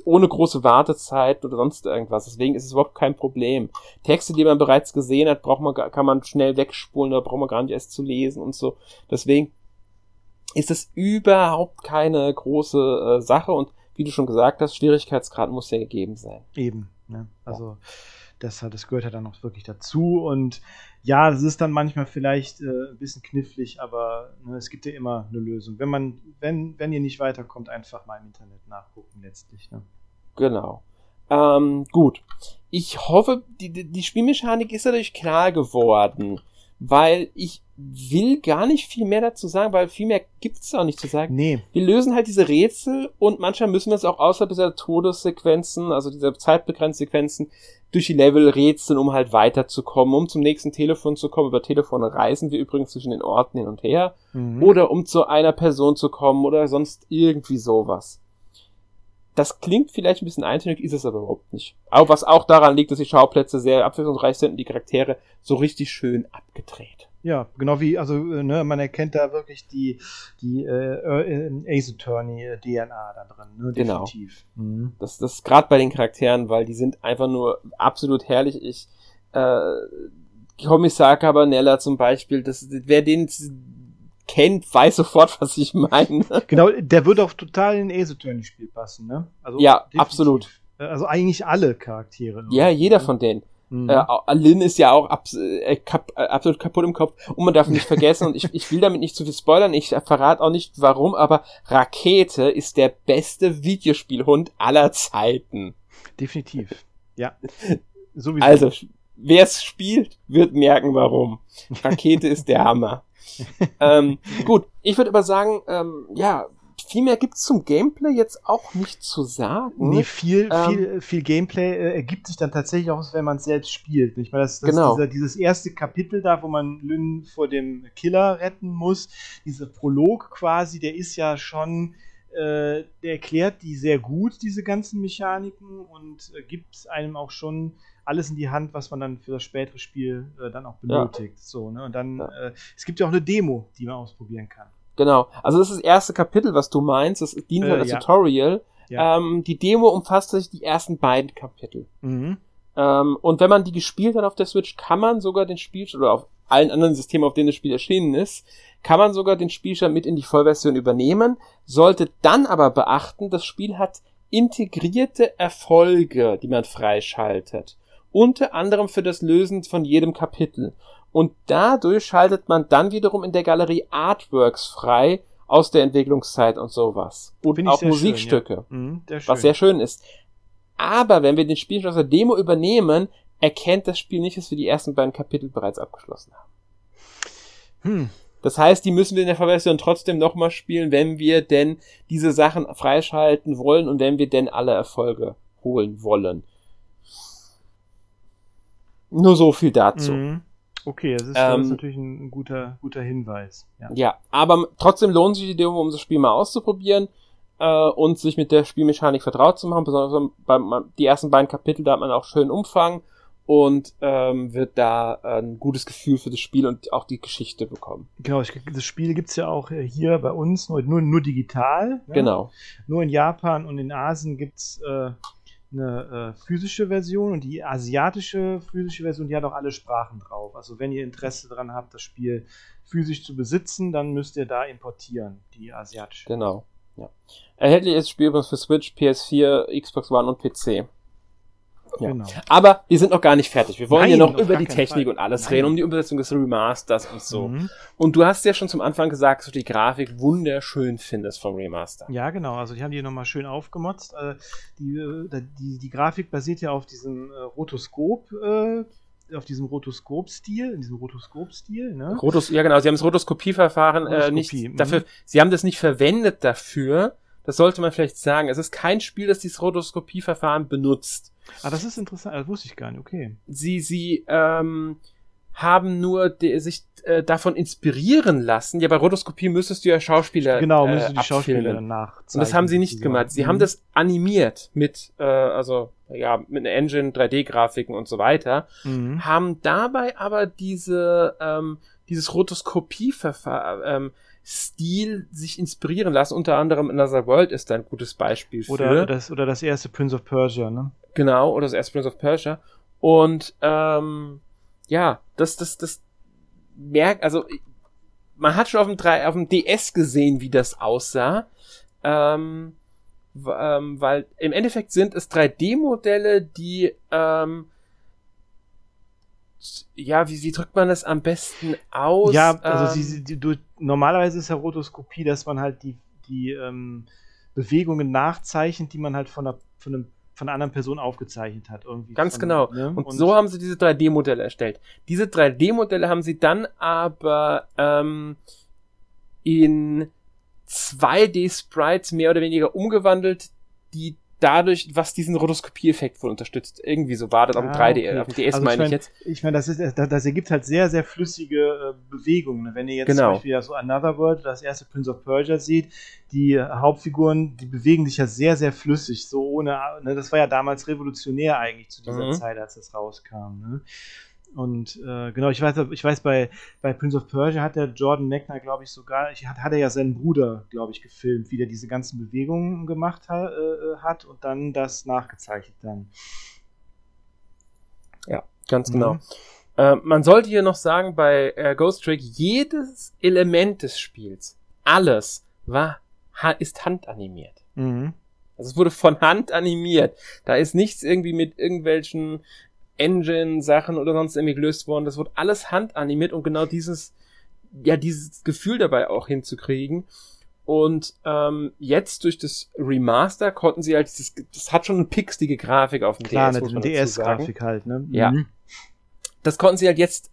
ohne große Wartezeit oder sonst irgendwas. Deswegen ist es überhaupt kein Problem. Texte, die man bereits gesehen hat, braucht man, kann man schnell wegspulen, da braucht man gar nicht erst zu lesen und so. Deswegen ist es überhaupt keine große äh, Sache und wie du schon gesagt hast, Schwierigkeitsgrad muss ja gegeben sein. Eben. Ne? Also das, das gehört ja dann auch wirklich dazu. Und ja, das ist dann manchmal vielleicht äh, ein bisschen knifflig, aber ne, es gibt ja immer eine Lösung. Wenn man, wenn, wenn ihr nicht weiterkommt, einfach mal im Internet nachgucken letztlich. Ne? Genau. Ähm, gut. Ich hoffe, die die Spielmechanik ist dadurch klar geworden, weil ich will gar nicht viel mehr dazu sagen, weil viel mehr gibt's auch nicht zu sagen. Nee, Wir lösen halt diese Rätsel und manchmal müssen wir es auch außerhalb dieser Todessequenzen, also dieser zeitbegrenzten Sequenzen, durch die Level rätseln, um halt weiterzukommen, um zum nächsten Telefon zu kommen. Über Telefone reisen wir übrigens zwischen den Orten hin und her. Mhm. Oder um zu einer Person zu kommen oder sonst irgendwie sowas. Das klingt vielleicht ein bisschen eintönig, ist es aber überhaupt nicht. Aber was auch daran liegt, dass die Schauplätze sehr abwechslungsreich sind und die Charaktere so richtig schön abgedreht. Ja, genau wie, also äh, ne, man erkennt da wirklich die, die äh, äh, Ace Attorney äh, DNA da drin, ne? Genau. Definitiv. Mhm. Das, das ist gerade bei den Charakteren, weil die sind einfach nur absolut herrlich. Ich, äh, Kommissar Cabanella zum Beispiel, das, wer den kennt, weiß sofort, [LAUGHS] was ich meine. Genau, der würde auch total in ein Attorney Spiel passen, ne? Also Ja, definitiv. absolut. Äh, Also eigentlich alle Charaktere. Ja, jeder von denen. Mhm. Äh, Lynn ist ja auch abs äh, kap äh, absolut kaputt im Kopf. Und man darf nicht vergessen, und ich, ich will damit nicht zu viel spoilern, ich verrate auch nicht warum, aber Rakete ist der beste Videospielhund aller Zeiten. Definitiv. Ja. [LAUGHS] Sowieso. Also, wer es spielt, wird merken, warum. Rakete ist der Hammer. Ähm, gut, ich würde aber sagen, ähm, ja, viel mehr gibt's zum Gameplay jetzt auch nicht zu sagen. Nee, viel, Ähm, viel, viel Gameplay äh, ergibt sich dann tatsächlich auch, wenn man es selbst spielt. Ich meine, das, das Genau. dieser, dieses erste Kapitel da, wo man Lynn vor dem Killer retten muss, dieser Prolog quasi, der ist ja schon, äh, der erklärt die sehr gut, diese ganzen Mechaniken und äh, gibt einem auch schon alles in die Hand, was man dann für das spätere Spiel äh, dann auch Ja. benötigt. So, ne? Und dann, Ja. äh, es gibt ja auch eine Demo, die man ausprobieren kann. Genau. Also das ist das erste Kapitel, was du meinst. Das dient Äh, halt als ja. Tutorial. Ja. Ähm, die Demo umfasst sich die ersten beiden Kapitel. Mhm. Ähm, und wenn man die gespielt hat auf der Switch, kann man sogar den Spielstand, oder auf allen anderen Systemen, auf denen das Spiel erschienen ist, kann man sogar den Spielstand mit in die Vollversion übernehmen, sollte dann aber beachten, das Spiel hat integrierte Erfolge, die man freischaltet. Unter anderem für das Lösen von jedem Kapitel. Und dadurch schaltet man dann wiederum in der Galerie Artworks frei aus der Entwicklungszeit und sowas. Und Finde ich auch sehr schön, Musikstücke ja. Mhm, sehr was sehr schön ist. Aber wenn wir den Spielstand aus der Demo übernehmen, erkennt das Spiel nicht, dass wir die ersten beiden Kapitel bereits abgeschlossen haben. Hm. Das heißt, die müssen wir in der Version trotzdem nochmal spielen, wenn wir denn diese Sachen freischalten wollen und wenn wir denn alle Erfolge holen wollen. Nur so viel dazu. Mhm. Okay, das ist, das Ähm, ist natürlich ein, ein guter, guter Hinweis. Ja. Ja, aber trotzdem lohnt sich die Demo, um das Spiel mal auszuprobieren äh, und sich mit der Spielmechanik vertraut zu machen. Besonders beim die ersten beiden Kapitel, da hat man auch schön Umfang und ähm, wird da ein gutes Gefühl für das Spiel und auch die Geschichte bekommen. Genau, ich, das Spiel gibt's ja auch äh, hier bei uns nur, nur, nur digital. Ja? Genau. Nur in Japan und in Asien gibt's äh, eine äh, physische Version und die asiatische physische Version, die hat auch alle Sprachen drauf. Also wenn ihr Interesse daran habt, das Spiel physisch zu besitzen, dann müsst ihr da importieren, die asiatische. Genau. Ja. Erhältlich ist Spiel für Switch, PS4, Xbox One und PC. Ja. Genau. Aber wir sind noch gar nicht fertig. Wir wollen Nein, ja noch über die Technik Fall. und alles Nein. reden, um die Umsetzung des Remasters und so. Mhm. Und du hast ja schon zum Anfang gesagt, dass du die Grafik wunderschön findest vom Remaster. Ja, genau. Also die haben die nochmal schön aufgemotzt. Äh, die, äh, die, die Grafik basiert ja auf diesem äh, Rotoskop auf diesem Rotoskop-Stil, in diesem Rotoskop-Stil, ne? Rotos, ja genau, sie haben das Rotoskopieverfahren äh, nicht mhm. dafür, sie haben das nicht verwendet dafür, das sollte man vielleicht sagen. Es ist kein Spiel, das dieses Rotoskopieverfahren benutzt. Ah, das ist interessant, das wusste ich gar nicht, okay. Sie, sie ähm, haben nur de, sich äh, davon inspirieren lassen. Ja, bei Rotoskopie müsstest du ja Schauspieler Genau, müsstest äh, du die Schauspieler nachzeichnen. Und das haben sie nicht gemacht. Sie mhm. haben das animiert mit, äh, also ja, mit einer Engine, 3D-Grafiken und so weiter. Mhm. Haben dabei aber diese, ähm, dieses Rotoskopieverfahren, ähm, Stil sich inspirieren lassen. Unter anderem Another World ist ein gutes Beispiel für. Oder das, oder das erste Prince of Persia, ne? Genau, oder das erste Prince of Persia. Und ähm, ja, das, das, das merkt, also man hat schon auf dem, 3, auf dem DS gesehen, wie das aussah. Ähm, ähm, weil im Endeffekt sind es 3D-Modelle, die ähm, ja, wie, wie drückt man das am besten aus? Ja, also ähm, sie, die, du, normalerweise ist ja Rotoskopie, dass man halt die, die ähm, Bewegungen nachzeichnet, die man halt von, einer, von einem von einer anderen Person aufgezeichnet hat. Irgendwie Ganz von, genau. Ne? Und, und, so haben sie diese 3D-Modelle erstellt. Diese 3D-Modelle haben sie dann aber ähm, in 2D-Sprites mehr oder weniger umgewandelt, die dadurch, was diesen Rotoskopie-Effekt wohl unterstützt. Irgendwie so war das auf dem 3D, okay. auf dem DS also meine ich, ich jetzt. Ich meine, das, ist, das, das ergibt halt sehr, sehr flüssige äh, Bewegungen. Wenn ihr jetzt genau. zum Beispiel so Another World, das erste Prince of Persia sieht, die Hauptfiguren, die bewegen sich ja sehr, sehr flüssig, so ohne, ne, das war ja damals revolutionär eigentlich zu dieser mhm. Zeit, als das rauskam. Ne? Und äh, genau, ich weiß, ich weiß, bei, bei Prince of Persia hat der Jordan Mechner, glaube ich, sogar, ich, hat, hat er ja seinen Bruder, glaube ich, gefilmt, wie der diese ganzen Bewegungen gemacht ha, äh, hat und dann das nachgezeichnet dann. Ja, ganz mhm. genau. Äh, man sollte hier noch sagen, bei äh, Ghost Trick, jedes Element des Spiels, alles, war, ha, ist handanimiert. Mhm. Also es wurde von Hand animiert. Da ist nichts irgendwie mit irgendwelchen Engine-Sachen oder sonst irgendwie gelöst worden. Das wird alles handanimiert, um genau dieses, ja, dieses Gefühl dabei auch hinzukriegen. Und ähm, jetzt durch das Remaster konnten sie halt dieses, das hat schon eine pixelige Grafik auf dem Klar, DS. Klar, DS-Grafik halt, ne? Ja. Mhm. Das konnten sie halt jetzt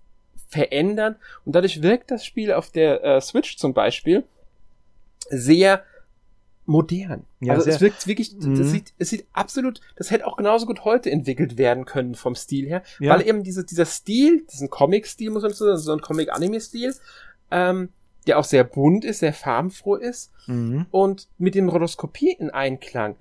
verändern und dadurch wirkt das Spiel auf der äh, Switch zum Beispiel sehr modern. Ja, also es wirkt wirklich, mhm. das sieht, es sieht absolut, das hätte auch genauso gut heute entwickelt werden können vom Stil her, ja. weil eben diese, dieser Stil, diesen Comic-Stil muss man sagen, so ein Comic-Anime-Stil, ähm, der auch sehr bunt ist, sehr farbenfroh ist mhm. und mit dem Rotoskopie in Einklang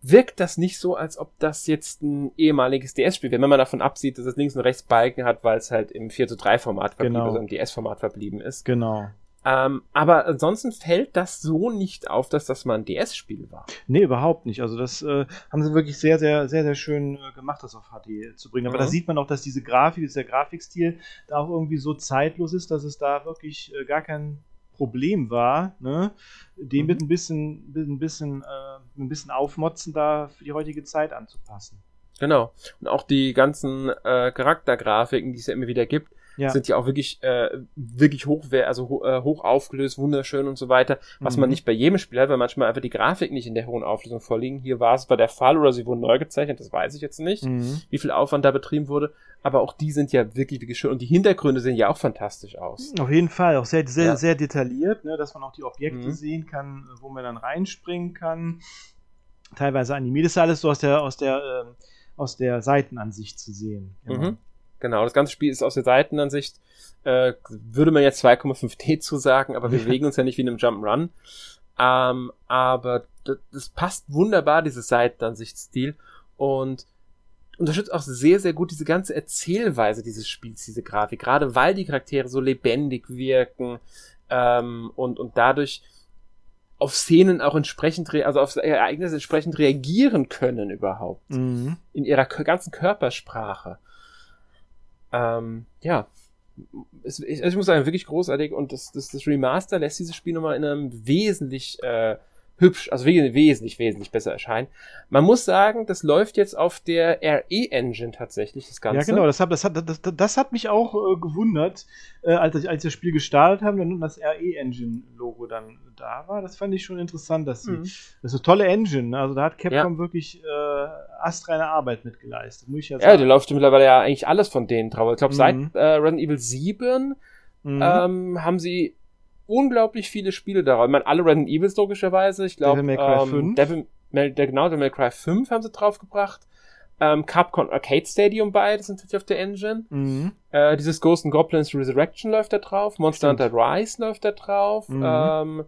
wirkt das nicht so, als ob das jetzt ein ehemaliges DS-Spiel wäre, wenn man davon absieht, dass es links und rechts Balken hat, weil es halt im 4 zu 3 Format verblieben genau. ist, im DS-Format verblieben ist. Genau. Ähm, aber ansonsten fällt das so nicht auf, dass das mal ein DS-Spiel war. Nee, überhaupt nicht. Also das äh, haben sie wirklich sehr, sehr, sehr, sehr schön äh, gemacht, das auf HD zu bringen. Aber mhm. da sieht man auch, dass diese Grafik, dieser Grafikstil da auch irgendwie so zeitlos ist, dass es da wirklich äh, gar kein Problem war, ne? den mhm. mit ein bisschen, ein bisschen, äh, ein bisschen Aufmotzen da für die heutige Zeit anzupassen. Genau. Und auch die ganzen äh, Charaktergrafiken, die es ja immer wieder gibt, ja. sind ja auch wirklich, äh, wirklich hochwer also ho äh, hoch aufgelöst, wunderschön und so weiter, was mhm. man nicht bei jedem Spiel hat, weil manchmal einfach die Grafik nicht in der hohen Auflösung vorliegen. Hier war es bei der Fall oder sie wurden neu gezeichnet, das weiß ich jetzt nicht, mhm. wie viel Aufwand da betrieben wurde, aber auch die sind ja wirklich, wirklich schön und die Hintergründe sehen ja auch fantastisch aus. Auf jeden Fall, auch sehr, sehr, ja. sehr detailliert, ne, dass man auch die Objekte mhm. sehen kann, wo man dann reinspringen kann. Teilweise animiert ist alles so aus der, aus der, äh, aus der Seitenansicht zu sehen. Mhm. Genau, das ganze Spiel ist aus der Seitenansicht, äh, würde man jetzt 2,5D [LAUGHS] zu sagen, aber wir bewegen uns ja nicht wie in einem Jump'n'Run. Ähm, aber das, das passt wunderbar, dieses Seitenansichtsstil und unterstützt auch sehr, sehr gut diese ganze Erzählweise dieses Spiels, diese Grafik, gerade weil die Charaktere so lebendig wirken ähm, und, und dadurch auf Szenen auch entsprechend, also auf Ereignisse entsprechend reagieren können überhaupt. Mhm. In ihrer ganzen Körpersprache. Ähm, ja. Es, ich, also ich muss sagen, wirklich großartig und das, das, das Remaster lässt dieses Spiel nochmal in einem wesentlich äh, hübsch, also wesentlich, wesentlich besser erscheinen. Man muss sagen, das läuft jetzt auf der RE-Engine tatsächlich, das Ganze. Ja, genau, das hat, das hat, das, das hat mich auch äh, gewundert, äh, als, ich, als wir das Spiel gestartet haben, dann das RE-Engine-Logo dann da war. Das fand ich schon interessant, dass sie, mhm. das ist eine tolle Engine, ne? also da hat Capcom ja. wirklich äh, astreine Arbeit mitgeleistet, muss ich ja sagen. Ja, da läuft mittlerweile ja eigentlich alles von denen drauf. Ich glaube, mhm. seit äh, Resident Evil 7 mhm. ähm, haben sie unglaublich viele Spiele darauf. Ich meine, alle Resident Evils logischerweise. Ich glaube, Devil May Cry ähm, 5. Devil, der, genau, Devil May Cry 5 haben sie draufgebracht. Ähm, Capcom Arcade Stadium bei, das sind natürlich auf der Engine. Mhm. Äh, dieses Ghost and Goblins Resurrection läuft da drauf. Monster Hunter Rise läuft da drauf. Mhm. Ähm,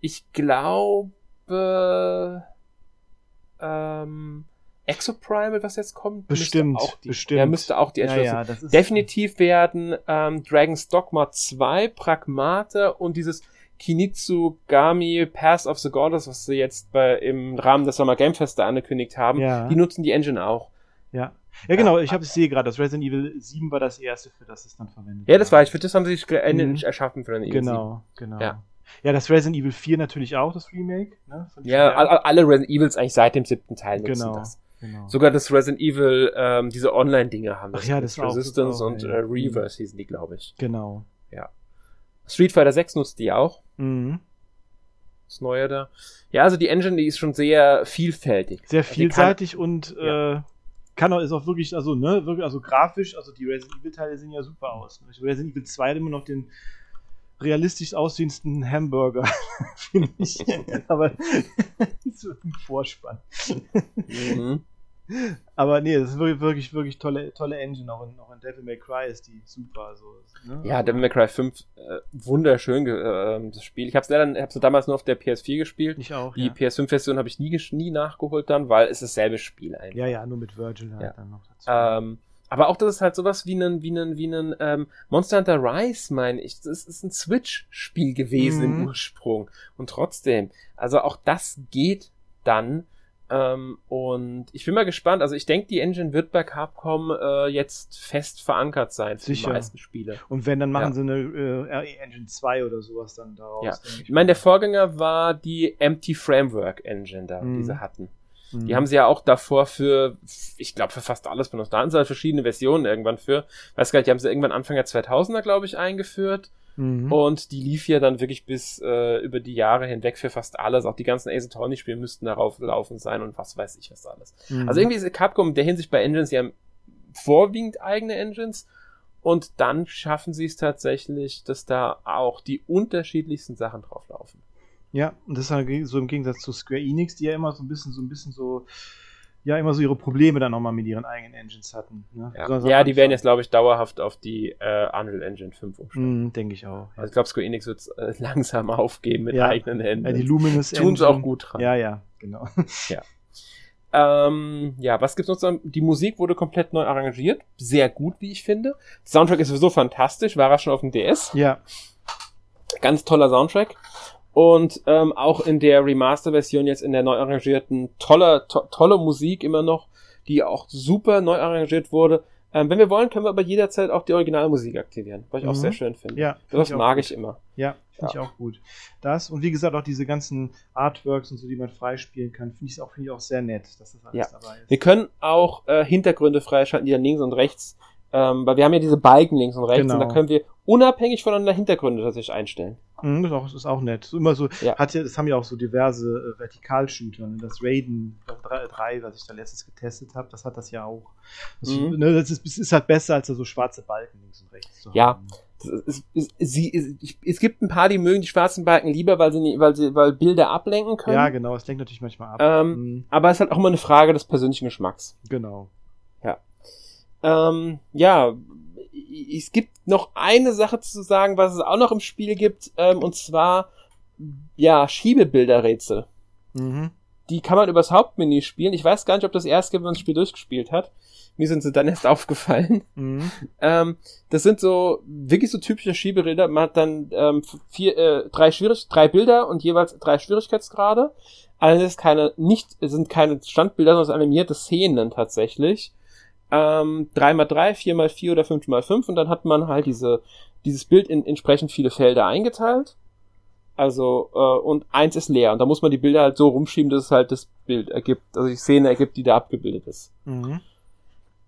ich glaube, ähm, Exoprimal, was jetzt kommt, bestimmt, auch die, bestimmt. Der müsste auch die ja, ja, Definitiv werden ähm, Dragon's Dogma 2, Pragmata und dieses Kinitsugami Pass of the Goddess, was sie jetzt bei, im Rahmen des Summer Game Fest angekündigt haben, ja. die nutzen die Engine auch. Ja. Ja, genau, ich habe es sehe gerade, das Resident Evil 7 war das erste, für das es dann verwendet Ja, das war ich, für das haben sie sich endlich mhm. erschaffen für Resident Evil Genau, 7. genau. Ja. Ja, das Resident Evil 4 natürlich auch, das Remake. Ne, ja, alle Resident Evils eigentlich seit dem siebten Teil nutzen genau. das. Genau. Sogar das Resident Evil, ähm, diese Online-Dinge haben das. Ach ja, das Resistance auch, und ja. äh, Reverse hießen die, glaube ich. Genau. Ja. Street Fighter 6 nutzt die auch. Mhm. Das Neue da. Ja, also die Engine, die ist schon sehr vielfältig. Sehr also vielseitig kann, und ja. äh, kann auch, ist auch wirklich, also, ne, wirklich, also grafisch, also die Resident Evil-Teile sehen ja super aus. Resident Evil 2 hat immer noch den realistisch aussehendsten Hamburger, [LAUGHS] finde ich. [LAUGHS] Aber [LAUGHS] so ein Vorspann. Mhm. Aber nee, das ist wirklich, wirklich, wirklich tolle, tolle Engine. Auch in, auch in Devil May Cry ist die super. So, ne? Ja, Devil May Cry 5, äh, wunderschön äh, das Spiel. Ich habe es leider hab's damals nur auf der PS4 gespielt. Ich auch. Die ja. PS5-Version habe ich nie, nie nachgeholt dann, weil es dasselbe Spiel eigentlich. Ja, ja, nur mit Virgil halt ja. dann noch dazu. Ähm, aber auch das ist halt sowas wie ein, wie ein, wie ein ähm, Monster Hunter Rise, meine ich. Das ist ein Switch-Spiel gewesen mhm. im Ursprung. Und trotzdem, also auch das geht dann. Ähm, und ich bin mal gespannt. Also ich denke, die Engine wird bei Capcom äh, jetzt fest verankert sein für Sicher. die meisten Spiele. Und wenn, dann machen ja. sie eine äh, RE Engine 2 oder sowas dann daraus. Ja. Ich, ich meine, der Vorgänger war die Empty Framework Engine da, mhm. die sie hatten. Die mhm. haben sie ja auch davor für, ich glaube, für fast alles benutzt. Da hatten sie halt verschiedene Versionen irgendwann für. Weiß gar nicht, die haben sie irgendwann Anfang der 2000er, glaube ich, eingeführt. Mhm. Und die lief ja dann wirklich bis äh, über die Jahre hinweg für fast alles. Auch die ganzen Ace Attorney-Spiele müssten darauf laufen sein und was weiß ich was alles. Mhm. Also irgendwie ist Capcom in der Hinsicht bei Engines, die haben vorwiegend eigene Engines. Und dann schaffen sie es tatsächlich, dass da auch die unterschiedlichsten Sachen drauf laufen. Ja, und das ist halt so im Gegensatz zu Square Enix, die ja immer so ein bisschen, so ein bisschen so, ja, immer so ihre Probleme dann auch mal mit ihren eigenen Engines hatten. Ne? Ja, ja die werden jetzt, glaube ich, dauerhaft auf die äh, Unreal Engine 5 umstellen. Mm, Denke ich auch. Ja. Also ich glaube, Square Enix wird äh, [LAUGHS] langsam aufgeben mit ja. eigenen Händen. Ja, die Luminous Tun sie auch gut dran. Ja, ja, genau. [LAUGHS] Ja. Ähm, ja, was gibt's noch zu sagen? Die Musik wurde komplett neu arrangiert. Sehr gut, wie ich finde. Der Soundtrack ist sowieso fantastisch. War er schon auf dem DS? Ja. Ganz toller Soundtrack. Und ähm, auch in der Remaster-Version jetzt in der neu arrangierten tolle, to tolle Musik immer noch, die auch super neu arrangiert wurde. Ähm, wenn wir wollen, können wir aber jederzeit auch die Originalmusik aktivieren, was ich mhm. auch sehr schön finde. Ja, das ich mag ich immer. Ja, finde ja. ich auch gut. Das und wie gesagt auch diese ganzen Artworks und so, die man freispielen kann, finde ich auch, finde ich auch sehr nett, dass das alles ja. dabei ist. Wir können auch äh, Hintergründe freischalten, die dann links und rechts ähm, weil wir haben ja diese Balken links und rechts genau. und da genau. können wir unabhängig voneinander Hintergründe tatsächlich einstellen. Mhm, das, ist auch, ist auch nett. Immer so, ja. hat ja, das haben ja auch so diverse äh, Vertikalshooter. Ne? Das Raiden 3, was ich da letztens getestet habe, das hat das ja auch. Das, mhm. ne, das, ist, ist, halt besser, als so schwarze Balken links und rechts zu ja. haben. Es, es, sie, es, gibt ein paar, die mögen die schwarzen Balken lieber, weil sie, weil sie weil Bilder ablenken können. Ja, genau, es lenkt natürlich manchmal ab. Ähm, mhm. Aber es ist halt auch immer eine Frage des persönlichen Geschmacks. Genau. Ja. Ähm, ja, es gibt noch eine Sache zu sagen, was es auch noch im Spiel gibt, ähm, und zwar, ja, Schiebebilderrätsel. Mhm. Die kann man übers Hauptmenü spielen. Ich weiß gar nicht, ob das erst wenn man das Spiel durchgespielt hat. Mir sind sie dann erst [LAUGHS] aufgefallen. Mhm. Ähm, das sind so wirklich so typische Schieberäder. Man hat dann ähm, vier, äh, drei, Schwierig drei Bilder und jeweils drei Schwierigkeitsgrade. Allerdings keine, nicht, sind keine Standbilder, sondern animierte Szenen tatsächlich. Ähm, 3x3, 4x4 oder 5x5 und dann hat man halt diese, dieses Bild in entsprechend viele Felder eingeteilt. Also, äh, und eins ist leer. Und da muss man die Bilder halt so rumschieben, dass es halt das Bild ergibt, also die Szene ergibt, die da abgebildet ist. Mhm.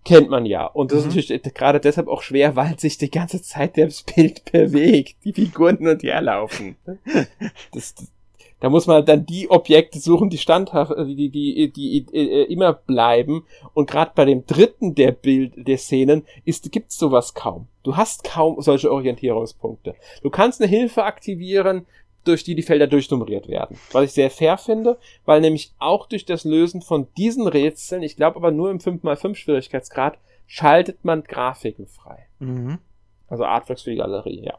Kennt man ja. Und das mhm. ist natürlich gerade deshalb auch schwer, weil sich die ganze Zeit das Bild [LAUGHS] bewegt. Die Figuren hin und her laufen. [LAUGHS] das, das, da muss man dann die Objekte suchen, die standhaft, die, die, die, die, die äh, immer bleiben. Und gerade bei dem dritten der Bild, der Szenen, ist, gibt's sowas kaum. Du hast kaum solche Orientierungspunkte. Du kannst eine Hilfe aktivieren, durch die die Felder durchnummeriert werden. Was ich sehr fair finde, weil nämlich auch durch das Lösen von diesen Rätseln, ich glaube aber nur im 5x5 Schwierigkeitsgrad, schaltet man Grafiken frei. Mhm. Also Artworks für die Galerie, ja.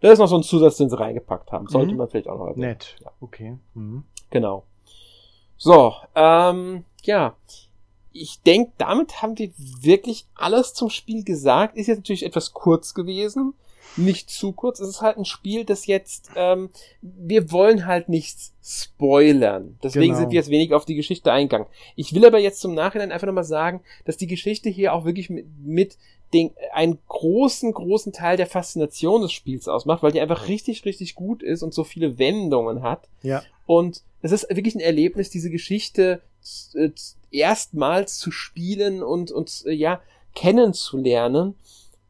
Das ist noch so ein Zusatz, den sie reingepackt haben. Sollte mhm. man vielleicht auch noch erwähnen. Nett. Ja. Okay. Mhm. Genau. So, ähm, ja. Ich denke, damit haben wir wirklich alles zum Spiel gesagt. Ist jetzt natürlich etwas kurz gewesen nicht zu kurz. Es ist halt ein Spiel, das jetzt, ähm, wir wollen halt nichts spoilern. Deswegen genau. sind wir jetzt wenig auf die Geschichte eingegangen. Ich will aber jetzt zum Nachhinein einfach nochmal sagen, dass die Geschichte hier auch wirklich mit, mit den, einen großen, großen Teil der Faszination des Spiels ausmacht, weil die einfach richtig, richtig gut ist und so viele Wendungen hat. Ja. Und es ist wirklich ein Erlebnis, diese Geschichte äh, erstmals zu spielen und, und äh, ja, kennenzulernen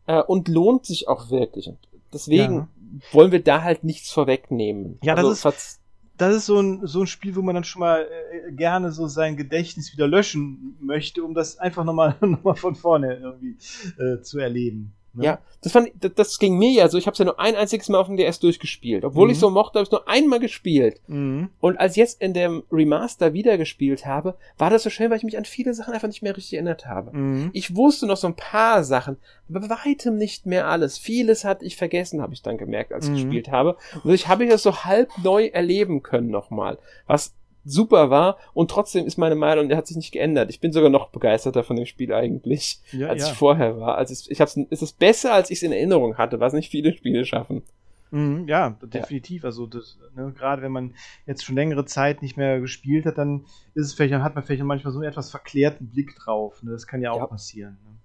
äh, und lohnt sich auch wirklich. Und deswegen ja. wollen wir da halt nichts vorwegnehmen. Ja, also, das ist das ist so ein, so ein Spiel, wo man dann schon mal äh, gerne so sein Gedächtnis wieder löschen möchte, um das einfach nochmal [LAUGHS] noch mal von vorne irgendwie äh, zu erleben. Ne? Ja, das, fand, das, das ging mir ja so. Ich habe es ja nur ein einziges Mal auf dem DS durchgespielt. Obwohl mhm. ich so mochte, habe ich nur einmal gespielt. Mhm. Und als ich jetzt in dem Remaster wieder gespielt habe, war das so schön, weil ich mich an viele Sachen einfach nicht mehr richtig erinnert habe. Mhm. Ich wusste noch so ein paar Sachen, aber bei weitem nicht mehr alles. Vieles hatte ich vergessen, habe ich dann gemerkt, als ich mhm. gespielt habe. Und ich habe ich das so halb neu erleben können nochmal. Was super war und trotzdem ist meine Meinung, der hat sich nicht geändert. Ich bin sogar noch begeisterter von dem Spiel eigentlich, ja, als ja. ich vorher war. Also ich, ich hab's, es ist besser, als ich es in Erinnerung hatte, was nicht viele Spiele schaffen. Mhm, ja, definitiv. Ja. Also das, ne, gerade wenn man jetzt schon längere Zeit nicht mehr gespielt hat, dann ist es vielleicht, hat man vielleicht manchmal so einen etwas verklärten Blick drauf. Ne? Das kann ja auch passieren. Ne?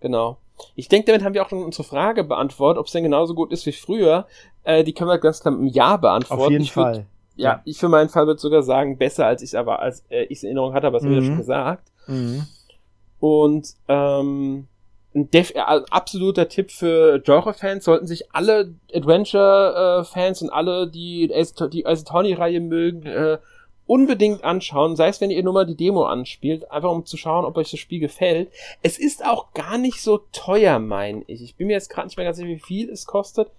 Genau. Ich denke, damit haben wir auch schon unsere Frage beantwortet, ob es denn genauso gut ist wie früher. Äh, die können wir ganz klar mit einem Ja beantworten. Auf jeden ich Fall. Ja, ja, ich für meinen Fall würde sogar sagen, besser als ich aber als äh, ich es in Erinnerung hatte, aber es mhm. wird ja schon gesagt. Mhm. Und ähm, ein Def äh, absoluter Tipp für Genre-Fans sollten sich alle Adventure-Fans und alle, die die Isotoni-Reihe mögen, äh, unbedingt anschauen, sei es, wenn ihr nur mal die Demo anspielt, einfach um zu schauen, ob euch das Spiel gefällt. Es ist auch gar nicht so teuer, meine ich. Ich bin mir jetzt gerade nicht mehr ganz sicher, wie viel es kostet.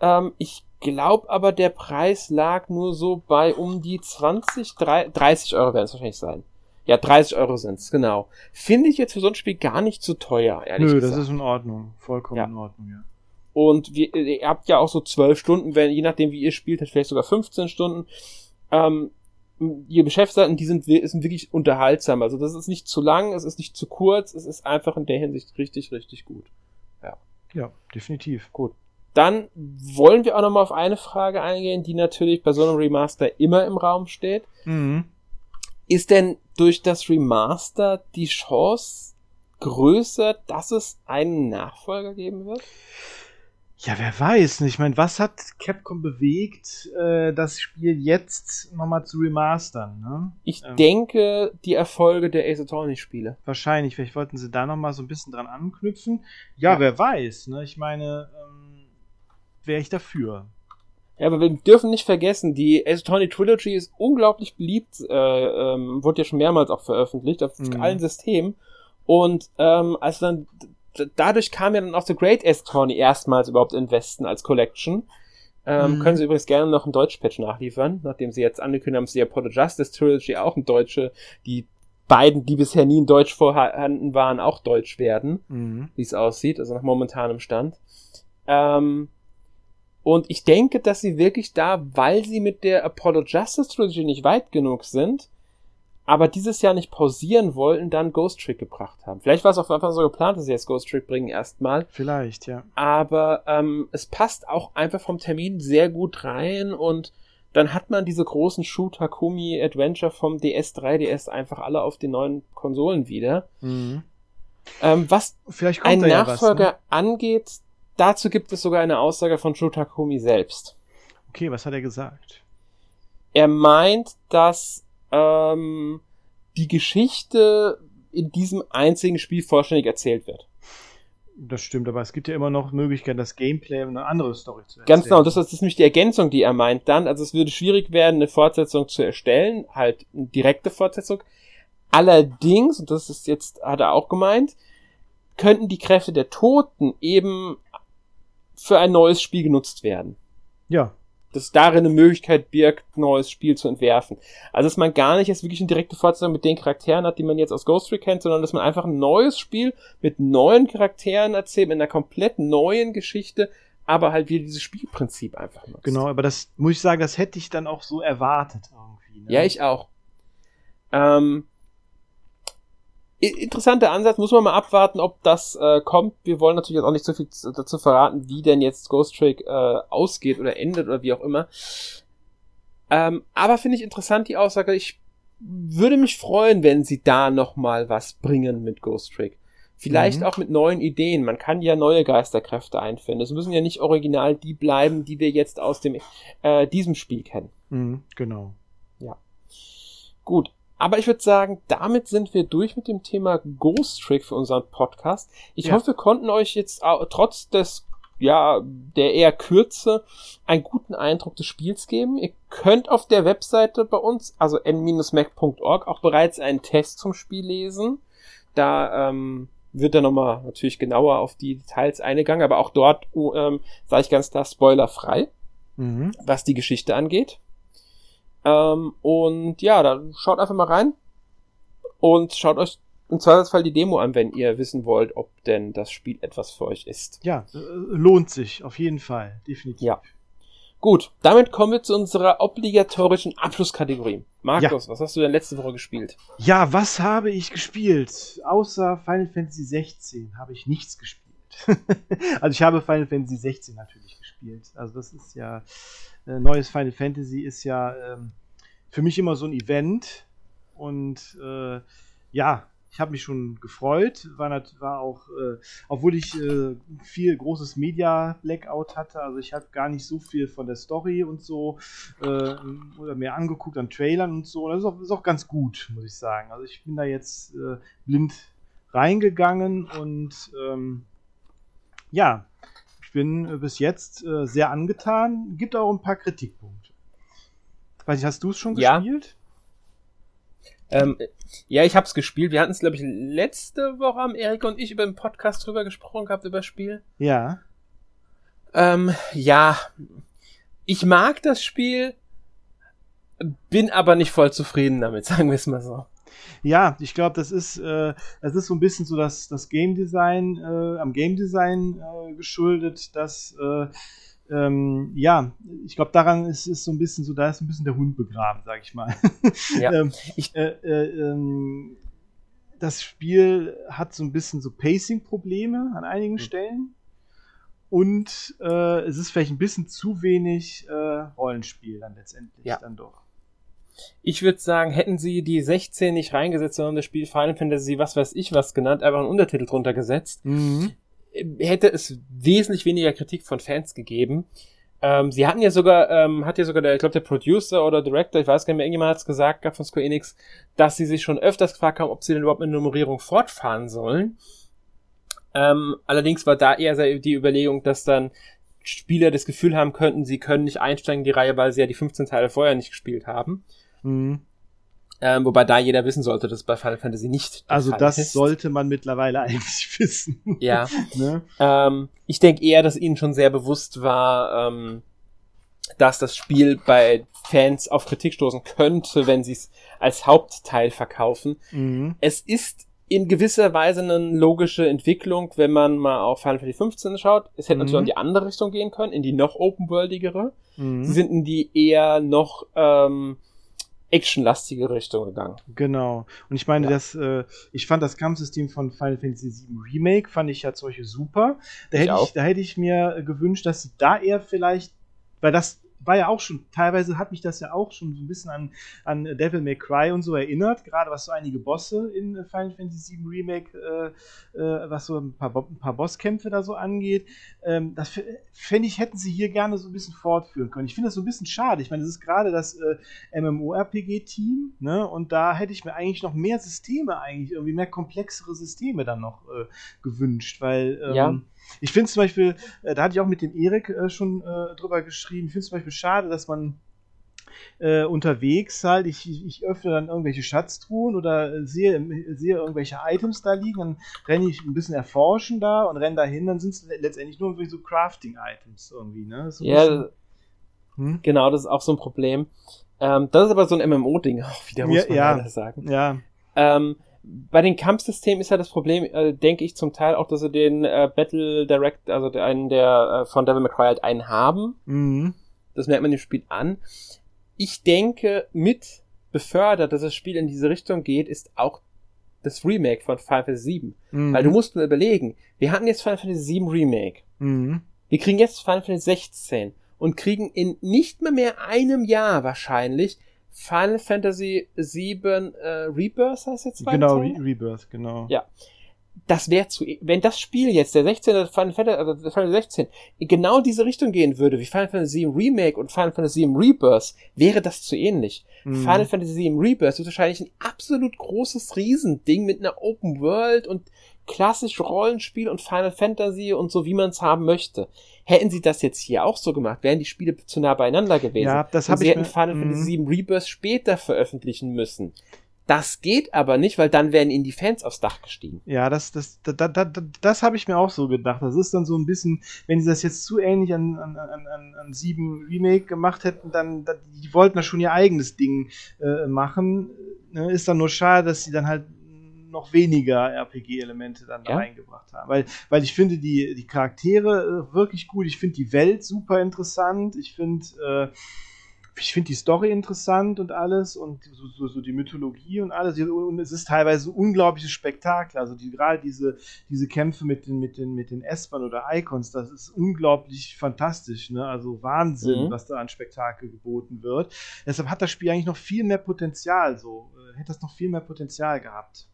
Ähm, ich glaube aber, der Preis lag nur so bei um die 20, 30 Euro werden es wahrscheinlich sein. Ja, 30 Euro sind's genau. Finde ich jetzt für so ein Spiel gar nicht so teuer, ehrlich Nö, gesagt. Nö, das ist in Ordnung. Vollkommen ja. in Ordnung, ja. Und wir, ihr habt ja auch so 12 Stunden, wenn, je nachdem wie ihr spielt, vielleicht sogar 15 Stunden. Ähm, ihr beschäftigt seid und die sind, sind wirklich unterhaltsam. Also das ist nicht zu lang, es ist nicht zu kurz, es ist einfach in der Hinsicht richtig, richtig gut. Ja. Ja, definitiv. Gut. Dann wollen wir auch nochmal auf eine Frage eingehen, die natürlich bei so einem Remaster immer im Raum steht. Mhm. Ist denn durch das Remaster die Chance größer, dass es einen Nachfolger geben wird? Ja, wer weiß nicht. Ich meine, was hat Capcom bewegt, äh, das Spiel jetzt nochmal zu remastern? Ne? Ich ähm, denke, die Erfolge der Ace Attorney-Spiele. Wahrscheinlich. Vielleicht wollten sie da nochmal so ein bisschen dran anknüpfen. Ja, ja. wer weiß. Ne? Ich meine, ähm, wäre ich dafür. Ja, aber wir dürfen nicht vergessen, die Attorney Trilogy ist unglaublich beliebt, äh, ähm, wurde ja schon mehrmals auch veröffentlicht auf mhm. allen Systemen. Und ähm, als dann dadurch kam ja dann auch The Great Ace Attorney erstmals überhaupt in Westen als Collection. Ähm, mhm. Können Sie übrigens gerne noch einen Deutsch-Patch nachliefern, nachdem Sie jetzt angekündigt haben, dass die Apollo Justice Trilogy auch ein Deutsche, die beiden, die bisher nie in Deutsch vorhanden waren, auch Deutsch werden, mhm. wie es aussieht, also nach momentanem Stand. Ähm, und ich denke, dass sie wirklich da, weil sie mit der Apollo Justice Trilogy nicht weit genug sind, aber dieses Jahr nicht pausieren wollten, dann Ghost Trick gebracht haben. Vielleicht war es auch einfach so geplant, dass sie jetzt Ghost Trick bringen erstmal. Vielleicht, ja. Aber ähm, es passt auch einfach vom Termin sehr gut rein und dann hat man diese großen Shoot Takumi Adventure vom DS3, DS einfach alle auf den neuen Konsolen wieder. Mhm. Ähm, was ein Nachfolger was, ne? angeht, dazu gibt es sogar eine Aussage von Shoot Takumi selbst. Okay, was hat er gesagt? Er meint, dass ähm, die Geschichte in diesem einzigen Spiel vollständig erzählt wird. Das stimmt, aber es gibt ja immer noch Möglichkeiten, das Gameplay und eine andere Story zu erzählen. Ganz genau, das ist, nämlich die Ergänzung, die er meint dann. Also es würde schwierig werden, eine Fortsetzung zu erstellen, halt eine direkte Fortsetzung. Allerdings, und das ist jetzt, hat er auch gemeint, könnten die Kräfte der Toten eben für ein neues Spiel genutzt werden. Ja, dass darin eine Möglichkeit birgt, neues Spiel zu entwerfen. Also dass man gar nicht jetzt wirklich eine direkte Fortsetzung mit den Charakteren hat, die man jetzt aus Ghost Trick kennt, sondern dass man einfach ein neues Spiel mit neuen Charakteren erzählt, mit einer komplett neuen Geschichte, aber halt wieder dieses Spielprinzip einfach nutzt. Genau, aber das muss ich sagen, das hätte ich dann auch so erwartet irgendwie. Ne? Ja, ich auch. Ähm, interessanter Ansatz, muss man mal abwarten, ob das äh, kommt. Wir wollen natürlich jetzt auch nicht so viel dazu verraten, wie denn jetzt Ghost Trick äh, ausgeht oder endet oder wie auch immer. Ähm, aber finde ich interessant die Aussage. Ich würde mich freuen, wenn sie da noch mal was bringen mit Ghost Trick. Vielleicht mhm. auch mit neuen Ideen. Man kann ja neue Geisterkräfte einfinden. Es müssen ja nicht original die bleiben, die wir jetzt aus dem äh, diesem Spiel kennen. Mhm, genau. Ja. Gut. Aber ich würde sagen, damit sind wir durch mit dem Thema Ghost Trick für unseren Podcast. Ich ja. hoffe, wir konnten euch jetzt trotz des ja, der eher Kürze einen guten Eindruck des Spiels geben. Ihr könnt auf der Webseite bei uns, also n-mac.org, auch bereits einen Test zum Spiel lesen. Da ähm, wird dann nochmal natürlich genauer auf die Details eingegangen, aber auch dort oh, ähm, sage ich ganz klar spoilerfrei, mhm. was die Geschichte angeht. Ähm, und ja, da schaut einfach mal rein und schaut euch im Zweifelsfall die Demo an, wenn ihr wissen wollt, ob denn das Spiel etwas für euch ist. Ja, äh, lohnt sich auf jeden Fall, definitiv. Ja. Gut, damit kommen wir zu unserer obligatorischen Abschlusskategorie. Markus, ja. was hast du denn letzte Woche gespielt? Ja, was habe ich gespielt? Außer Final Fantasy 16 habe ich nichts gespielt. [LAUGHS] also ich habe Final Fantasy 16 natürlich gespielt. Also das ist ja äh, neues Final Fantasy ist ja ähm, für mich immer so ein Event. Und äh, ja, ich habe mich schon gefreut. War, war auch, äh, obwohl ich äh, viel großes Media-Blackout hatte, also ich habe gar nicht so viel von der Story und so äh, oder mehr angeguckt an Trailern und so. Das ist auch, ist auch ganz gut, muss ich sagen. Also ich bin da jetzt äh, blind reingegangen und ähm, ja, ich bin äh, bis jetzt äh, sehr angetan. Gibt auch ein paar Kritikpunkte. Weiß ich, hast du es schon ja. gespielt? Ähm, ja, ich habe es gespielt. Wir hatten es, glaube ich, letzte Woche haben Erik und ich über den Podcast drüber gesprochen gehabt, über das Spiel. Ja. Ähm, ja. Ich mag das Spiel, bin aber nicht voll zufrieden damit, [LAUGHS] sagen wir es mal so. Ja, ich glaube, das ist, äh, das ist so ein bisschen so das, das Game Design, äh, am Game Design äh, geschuldet, dass, äh, ähm, ja, ich glaube, daran ist, ist so ein bisschen so, da ist ein bisschen der Hund begraben, sag ich mal. Ja. [LAUGHS] ähm, ich, äh, äh, ähm, das Spiel hat so ein bisschen so Pacing-Probleme an einigen mhm. Stellen. Und äh, es ist vielleicht ein bisschen zu wenig äh, Rollenspiel dann letztendlich ja. dann doch. Ich würde sagen, hätten sie die 16 nicht reingesetzt, sondern das Spiel Final Fantasy, was weiß ich was genannt, einfach einen Untertitel drunter gesetzt, mhm. hätte es wesentlich weniger Kritik von Fans gegeben. Ähm, sie hatten ja sogar, ähm, hat ja sogar der, ich glaube, der Producer oder Director, ich weiß gar nicht mehr, irgendjemand hat es gesagt gehabt von Square Enix, dass sie sich schon öfters gefragt haben, ob sie denn überhaupt mit Nummerierung fortfahren sollen. Ähm, allerdings war da eher die Überlegung, dass dann Spieler das Gefühl haben könnten, sie können nicht einsteigen in die Reihe, weil sie ja die 15 Teile vorher nicht gespielt haben. Mhm. Ähm, wobei da jeder wissen sollte, dass bei Final Fantasy nicht. Also Fall das ist. sollte man mittlerweile [LAUGHS] eigentlich wissen. Ja. [LAUGHS] ne? ähm, ich denke eher, dass ihnen schon sehr bewusst war, ähm, dass das Spiel bei Fans auf Kritik stoßen könnte, wenn sie es als Hauptteil verkaufen. Mhm. Es ist in gewisser Weise eine logische Entwicklung, wenn man mal auf Final Fantasy 15 schaut. Es hätte mhm. natürlich in die andere Richtung gehen können, in die noch open-worldigere. Mhm. Sie sind in die eher noch ähm, actionlastige Richtung gegangen. Genau. Und ich meine, ja. das, äh, ich fand das Kampfsystem von Final Fantasy VII Remake, fand ich ja solche super. Da hätte ich, ich da hätte ich mir gewünscht, dass sie da eher vielleicht, weil das war ja auch schon, teilweise hat mich das ja auch schon so ein bisschen an, an Devil May Cry und so erinnert, gerade was so einige Bosse in Final Fantasy VII Remake, äh, äh, was so ein paar, ein paar Bosskämpfe da so angeht. Ähm, das fände ich, hätten sie hier gerne so ein bisschen fortführen können. Ich finde das so ein bisschen schade. Ich meine, das ist gerade das äh, MMORPG-Team, ne? Und da hätte ich mir eigentlich noch mehr Systeme, eigentlich irgendwie mehr komplexere Systeme dann noch äh, gewünscht, weil ähm, ja ich finde zum Beispiel, äh, da hatte ich auch mit dem Erik äh, schon äh, drüber geschrieben, ich finde es zum Beispiel schade, dass man äh, unterwegs halt, ich, ich öffne dann irgendwelche Schatztruhen oder sehe, sehe irgendwelche Items da liegen, dann renne ich ein bisschen erforschen da und renne dahin, dann sind es letztendlich nur irgendwie so Crafting-Items irgendwie, ne? So ja, bisschen, hm? genau, das ist auch so ein Problem. Ähm, das ist aber so ein MMO-Ding auch [LAUGHS] wieder, muss ja, man ja, sagen. Ja. Ähm, bei den Kampfsystemen ist ja das Problem, äh, denke ich zum Teil auch, dass sie den äh, Battle Direct, also einen der äh, von Devil May Cry halt einen haben. Mhm. Das merkt man im Spiel an. Ich denke, mit befördert, dass das Spiel in diese Richtung geht, ist auch das Remake von Final Fantasy VII. Mhm. Weil du musst nur überlegen, wir hatten jetzt Final Fantasy VII Remake. Mhm. Wir kriegen jetzt Final Fantasy 16 und kriegen in nicht mehr mehr einem Jahr wahrscheinlich Final Fantasy VII äh, Rebirth heißt jetzt Genau, Re Rebirth, genau. Ja. Das wäre zu, wenn das Spiel jetzt, der 16. Final Fantasy, also Final Fantasy 16, in genau diese Richtung gehen würde, wie Final Fantasy VII Remake und Final Fantasy VII Rebirth, wäre das zu ähnlich. Mhm. Final Fantasy VII Rebirth ist wahrscheinlich ein absolut großes Riesending mit einer Open World und klassisch Rollenspiel und Final Fantasy und so, wie man es haben möchte. Hätten sie das jetzt hier auch so gemacht, wären die Spiele zu nah beieinander gewesen. Ja, das habe ich. Sie hätten Final mhm. Fantasy VII Rebirth später veröffentlichen müssen. Das geht aber nicht, weil dann wären ihnen die Fans aufs Dach gestiegen. Ja, das, das, das, das, das, das habe ich mir auch so gedacht. Das ist dann so ein bisschen, wenn sie das jetzt zu ähnlich an, an, an, an 7 Remake gemacht hätten, dann, die wollten da schon ihr eigenes Ding äh, machen. Ne, ist dann nur schade, dass sie dann halt noch weniger RPG-Elemente dann ja? da reingebracht haben. Weil, weil ich finde die, die Charaktere äh, wirklich gut, ich finde die Welt super interessant, ich finde äh, ich finde die Story interessant und alles und so, so, so, die Mythologie und alles. Und es ist teilweise ein unglaubliches Spektakel. Also die, gerade diese, diese Kämpfe mit den, mit den, mit den S-Bahn oder Icons, das ist unglaublich fantastisch. Ne? Also Wahnsinn, mhm. was da an Spektakel geboten wird. Deshalb hat das Spiel eigentlich noch viel mehr Potenzial. So äh, hätte das noch viel mehr Potenzial gehabt.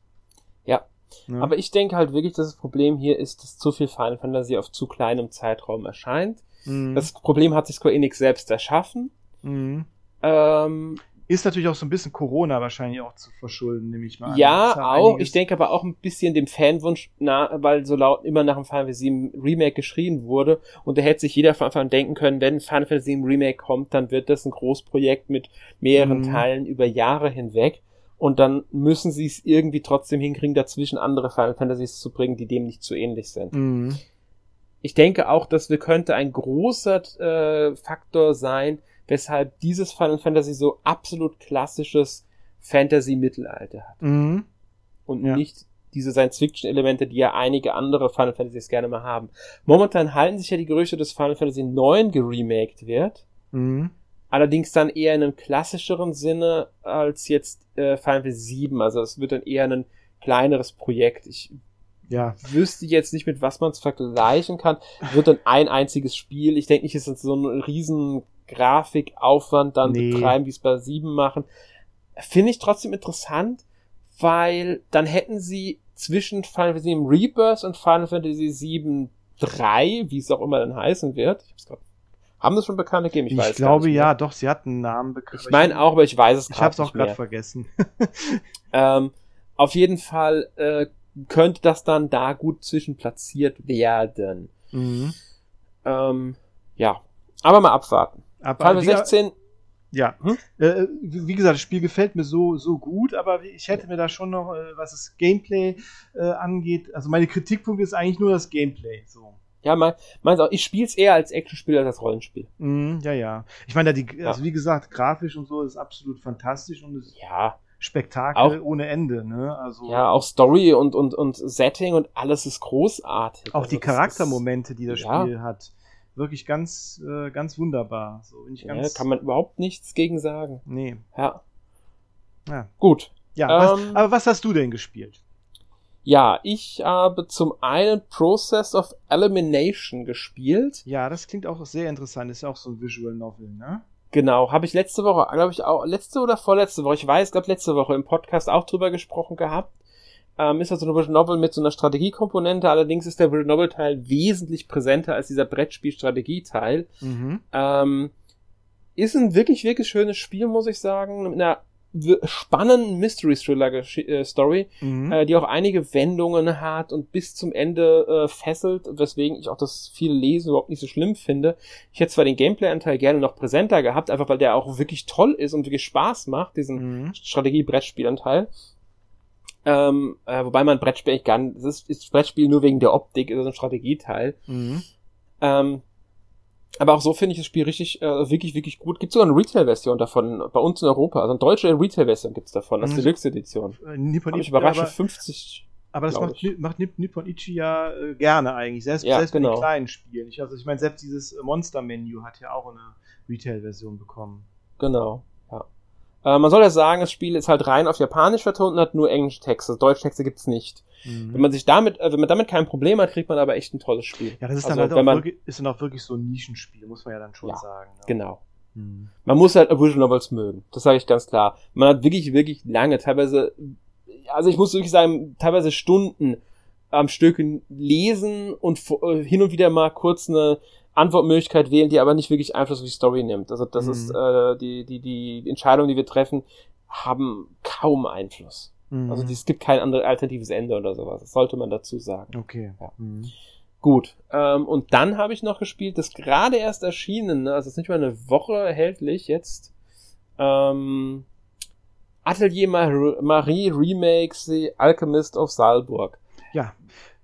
Ja. ja. Aber ich denke halt wirklich, dass das Problem hier ist, dass zu viel Final Fantasy auf zu kleinem Zeitraum erscheint. Mhm. Das Problem hat sich Square Enix selbst erschaffen. Mhm. Ähm, ist natürlich auch so ein bisschen Corona wahrscheinlich auch zu verschulden, nehme ich mal an. Ja, auch. Ich denke aber auch ein bisschen dem Fanwunsch, na, weil so laut immer nach dem Final Fantasy Remake geschrien wurde und da hätte sich jeder von Anfang an denken können, wenn Final Fantasy Remake kommt, dann wird das ein Großprojekt mit mehreren mhm. Teilen über Jahre hinweg und dann müssen sie es irgendwie trotzdem hinkriegen, dazwischen andere Final Fantasies zu bringen, die dem nicht zu ähnlich sind. Mhm. Ich denke auch, dass wir könnte ein großer äh, Faktor sein, weshalb dieses Final Fantasy so absolut klassisches Fantasy-Mittelalter hat. Mhm. Und ja. nicht diese Science-Fiction-Elemente, die ja einige andere Final Fantasies gerne mal haben. Momentan halten sich ja die Gerüchte, dass Final Fantasy 9 geremaked wird. Mhm. Allerdings dann eher in einem klassischeren Sinne als jetzt äh, Final Fantasy 7. Also es wird dann eher ein kleineres Projekt. Ich ja. wüsste jetzt nicht, mit was man es vergleichen kann. Wird dann ein einziges Spiel. Ich denke nicht, dass es so ein riesen Grafikaufwand dann nee. betreiben, wie es bei 7 machen. Finde ich trotzdem interessant, weil dann hätten sie zwischen Final Fantasy 7 Rebirth und Final Fantasy 7 3, wie es auch immer dann heißen wird. Ich hab's grad haben das schon bekannt gegeben? Ich, ich weiß glaube ja, doch, sie hatten einen Namen bekannt. Ich meine auch, aber ich weiß es Ich habe es auch gerade vergessen. [LAUGHS] [LAUGHS] ähm, auf jeden Fall äh, könnte das dann da gut zwischen platziert werden. Mhm. Ähm, ja, aber mal abwarten. Aber Final 16 ja, hm? äh, wie gesagt, das Spiel gefällt mir so, so gut, aber ich hätte mir da schon noch, äh, was das Gameplay äh, angeht, also meine Kritikpunkt ist eigentlich nur das Gameplay. So. Ja, mein, meins auch. Ich spiele es eher als Actionspiel als als Rollenspiel. Mm, ja, ja. Ich meine, die, ja. also wie gesagt, grafisch und so ist absolut fantastisch und es ja. Spektakel auch, ohne Ende, ne? Also ja, auch Story und und und Setting und alles ist großartig. Auch also die Charaktermomente, die das Spiel ja. hat, wirklich ganz äh, ganz wunderbar. So, ich ganz, ja, kann man überhaupt nichts gegen sagen. Nee. Ja. Ja. Gut. Ja, was, Ähm, aber was hast du denn gespielt? Ja, ich habe zum einen Process of Elimination gespielt. Ja, das klingt auch sehr interessant. Ist ja auch so ein Visual Novel, ne? Genau, habe ich letzte Woche, glaube ich, auch, letzte oder vorletzte Woche, ich weiß, glaube letzte Woche im Podcast auch drüber gesprochen gehabt. Ähm, ist also eine Visual Novel mit so einer Strategiekomponente, allerdings ist der Visual Novel Teil wesentlich präsenter als dieser Brettspiel-Strategie-Teil. Mhm. Ähm, ist ein wirklich, wirklich schönes Spiel, muss ich sagen, mit einer spannenden Mystery-Thriller-Story, Mhm. äh, die auch einige Wendungen hat und bis zum Ende äh, fesselt, weswegen ich auch das viele Lesen überhaupt nicht so schlimm finde. Ich hätte zwar den Gameplay-Anteil gerne noch präsenter gehabt, einfach weil der auch wirklich toll ist und wirklich Spaß macht, diesen Mhm. Strategie-Brettspielanteil. Ähm, äh, wobei man Brettspiel eigentlich gar nicht, es ist, ist Brettspiel nur wegen der Optik, ist also ein Strategieteil. Mhm. Ähm, aber auch so finde ich das Spiel richtig, äh, wirklich, wirklich gut. Gibt sogar eine Retail-Version davon bei uns in Europa. Also eine deutsche Retail-Version gibt's davon, als Mhm. Deluxe-Edition. Äh, Nippon ich überrascht, aber, für 50. aber das macht, ich. Macht Nipp- Nippon Ichi ja äh, gerne eigentlich. Selbst, Ja, selbst genau. den kleinen Spielen. Ich, also ich meine, selbst dieses Monster-Menü hat ja auch eine Retail-Version bekommen. Genau. Äh, man soll ja sagen, das Spiel ist halt rein auf Japanisch vertont und hat nur englische Texte. Deutsche Texte gibt's nicht. Wenn man sich damit, äh, wenn man damit kein Problem hat, kriegt man aber echt ein tolles Spiel. ja, das ist also, dann halt auch man- wirklich, ist dann auch wirklich so ein Nischenspiel, muss man ja dann schon Ja, sagen. Ne? Genau. Mhm. Man muss halt Visual Novels mögen. Das sage ich ganz klar. Man hat wirklich, wirklich lange, teilweise, also ich muss wirklich sagen, teilweise Stunden am Stück lesen und äh, hin und wieder mal kurz eine Antwortmöglichkeit wählen, die aber nicht wirklich Einfluss auf die Story nimmt. Also das Mhm. ist äh, die, die, die Entscheidungen, die wir treffen, haben kaum Einfluss. Mhm. Also es gibt kein anderes alternatives Ende oder sowas. Das sollte man dazu sagen. Okay. Ja. Mhm. Gut. Ähm, und dann habe ich noch gespielt, das gerade erst erschienen, ne? also es ist nicht mal eine Woche erhältlich jetzt. Ähm, Atelier Mar Marie Remakes The Alchemist of Saalburg. Ja.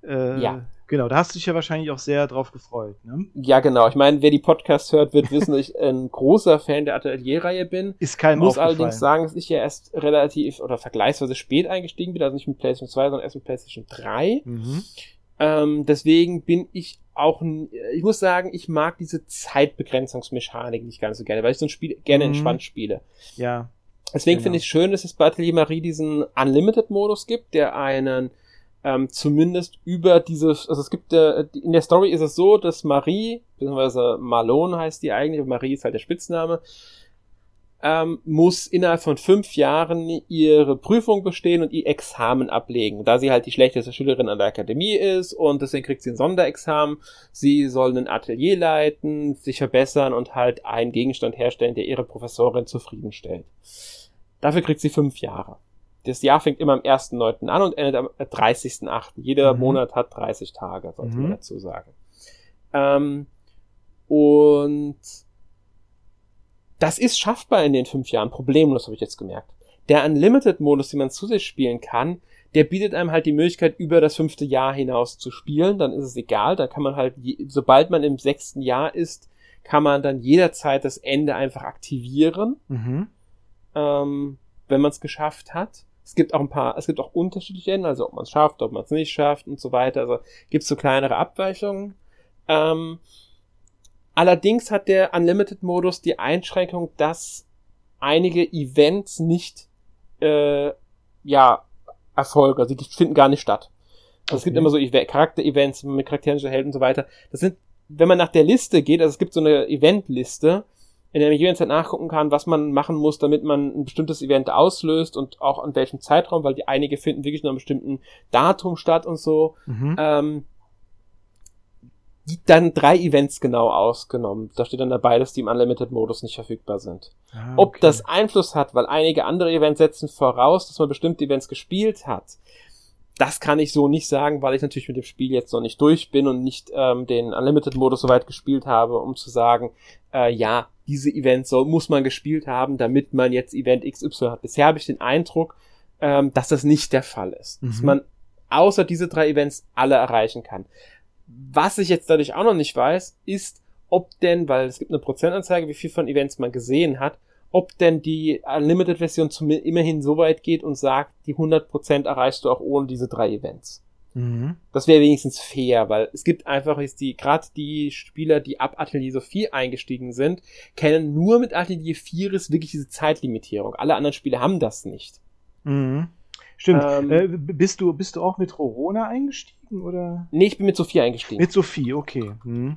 Äh, Ja. Genau, da hast du dich ja wahrscheinlich auch sehr drauf gefreut, ne? Ja, genau. Ich meine, wer die Podcasts hört, wird wissen, dass ich ein großer Fan der Atelier-Reihe bin. Ist keinem muss allerdings sagen, dass ich ja erst relativ oder vergleichsweise spät eingestiegen bin, also nicht mit PlayStation 2, sondern erst mit PlayStation 3. Mhm. Ähm, deswegen bin ich auch, n- ich muss sagen, ich mag diese Zeitbegrenzungsmechanik nicht ganz so gerne, weil ich so ein Spiel gerne Mhm. entspannt spiele. Ja. Deswegen Genau. finde ich es schön, dass es bei Atelier Marie diesen Unlimited-Modus gibt, der einen ähm, zumindest über dieses, also es gibt äh, in der Story ist es so, dass Marie, beziehungsweise Malone heißt die eigentlich, Marie ist halt der Spitzname, ähm, muss innerhalb von fünf Jahren ihre Prüfung bestehen und ihr Examen ablegen, da sie halt die schlechteste Schülerin an der Akademie ist und deswegen kriegt sie ein Sonderexamen. Sie soll ein Atelier leiten, sich verbessern und halt einen Gegenstand herstellen, der ihre Professorin zufriedenstellt. Dafür kriegt sie fünf Jahre. Das Jahr fängt immer am 1.9. an und endet am 30.8. Jeder Mhm. Monat hat 30 Tage, sollte Mhm. man dazu sagen. Ähm, und das ist schaffbar in den fünf Jahren, problemlos, habe ich jetzt gemerkt. Der Unlimited-Modus, den man zu sich spielen kann, der bietet einem halt die Möglichkeit, über das fünfte Jahr hinaus zu spielen. Dann ist es egal, dann kann man halt, sobald man im sechsten Jahr ist, kann man dann jederzeit das Ende einfach aktivieren Mhm. ähm, wenn man es geschafft hat. Es gibt auch ein paar, es gibt auch unterschiedliche Enden, also ob man es schafft, ob man es nicht schafft und so weiter. Also gibt es so kleinere Abweichungen. Ähm, allerdings hat der Unlimited-Modus die Einschränkung, dass einige Events nicht äh, ja erfolgen, also die finden gar nicht statt. Also es gibt Okay. immer so Eve- Charakter-Events mit Charakteren zu helfen und so weiter. Das sind, wenn man nach der Liste geht, also es gibt so eine Event-Liste, in der man jederzeit nachgucken kann, was man machen muss, damit man ein bestimmtes Event auslöst und auch an welchem Zeitraum, weil die einige finden wirklich nur einem bestimmten Datum statt und so. Mhm. Ähm, dann drei Events genau ausgenommen. Da steht dann dabei, dass die im Unlimited-Modus nicht verfügbar sind. Ah, Ob okay. das Einfluss hat, weil einige andere Events setzen voraus, dass man bestimmte Events gespielt hat. Das kann ich so nicht sagen, weil ich natürlich mit dem Spiel jetzt noch nicht durch bin und nicht ähm, den Unlimited-Modus so weit gespielt habe, um zu sagen, äh, ja, diese Events so, muss man gespielt haben, damit man jetzt Event XY hat. Bisher habe ich den Eindruck, ähm, dass das nicht der Fall ist. Dass Mhm. man außer diese drei Events alle erreichen kann. Was ich jetzt dadurch auch noch nicht weiß, ist, ob denn, weil es gibt eine Prozentanzeige, wie viel von Events man gesehen hat, ob denn die Unlimited-Version immerhin so weit geht und sagt, die 100% erreichst du auch ohne diese drei Events. Mhm. Das wäre wenigstens fair, weil es gibt einfach jetzt die, gerade die Spieler, die ab Atelier Sophie eingestiegen sind, kennen nur mit Atelier 4 ist wirklich diese Zeitlimitierung. Alle anderen Spiele haben das nicht. Mhm. Stimmt. Ähm, äh, bist, du, bist du auch mit Rorona eingestiegen? Oder? Nee, ich bin mit Sophie eingestiegen. Mit Sophie, okay. Mhm.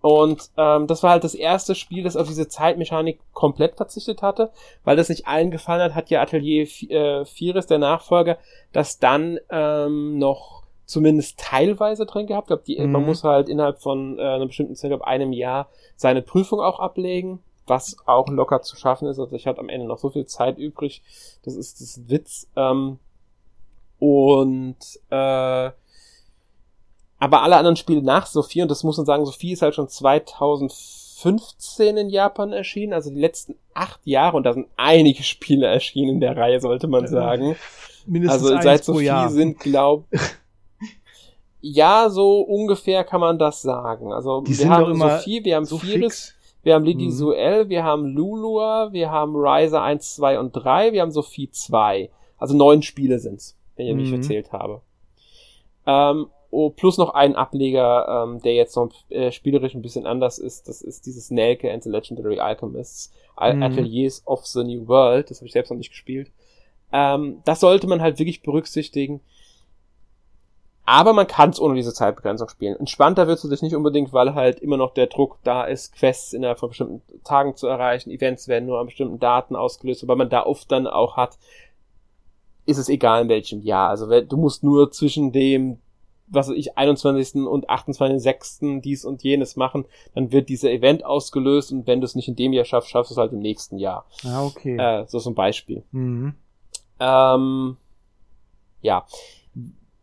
Und ähm, das war halt das erste Spiel, das auf diese Zeitmechanik komplett verzichtet hatte, weil das nicht allen gefallen hat, hat ja Atelier äh, Vieres, der Nachfolger, das dann ähm, noch zumindest teilweise drin gehabt. Glaub, die, mhm. Man muss halt innerhalb von äh, einer bestimmten Zeit, glaube einem Jahr, seine Prüfung auch ablegen, was auch locker zu schaffen ist. Also ich hatte am Ende noch so viel Zeit übrig. Das ist das Witz. Ähm, und äh, aber alle anderen Spiele nach Sophie, und das muss man sagen, Sophie ist halt schon 2015 in Japan erschienen, also die letzten acht Jahre, und da sind einige Spiele erschienen in der Reihe, sollte man sagen. Mindestens also seit Sophie Jahr. sind, glaub, [LAUGHS] ja, so ungefähr kann man das sagen. Also die wir haben Sophie, wir haben so Firis, wir haben Lidi mhm. Suel, wir haben Lulua, wir haben Riser 1, 2 und 3, wir haben Sophie 2. Also neun Spiele sind's, wenn ich mhm. mich erzählt habe. Ähm, Oh, plus noch ein Ableger, ähm, der jetzt noch äh, spielerisch ein bisschen anders ist. Das ist dieses Nelke and the Legendary Alchemists. Al mhm. Ateliers of the New World. Das habe ich selbst noch nicht gespielt. Ähm, das sollte man halt wirklich berücksichtigen. Aber man kann es ohne diese Zeitbegrenzung spielen. Entspannter wird es sich nicht unbedingt, weil halt immer noch der Druck da ist, Quests innerhalb von bestimmten Tagen zu erreichen. Events werden nur an bestimmten Daten ausgelöst, weil man da oft dann auch hat, ist es egal in welchem Jahr. Also du musst nur zwischen dem was weiß ich, 21. und 28.06. dies und jenes machen, dann wird dieser Event ausgelöst und wenn du es nicht in dem Jahr schaffst, schaffst du es halt im nächsten Jahr. Ah, okay. Äh, so zum Beispiel. Mhm. Ähm, ja.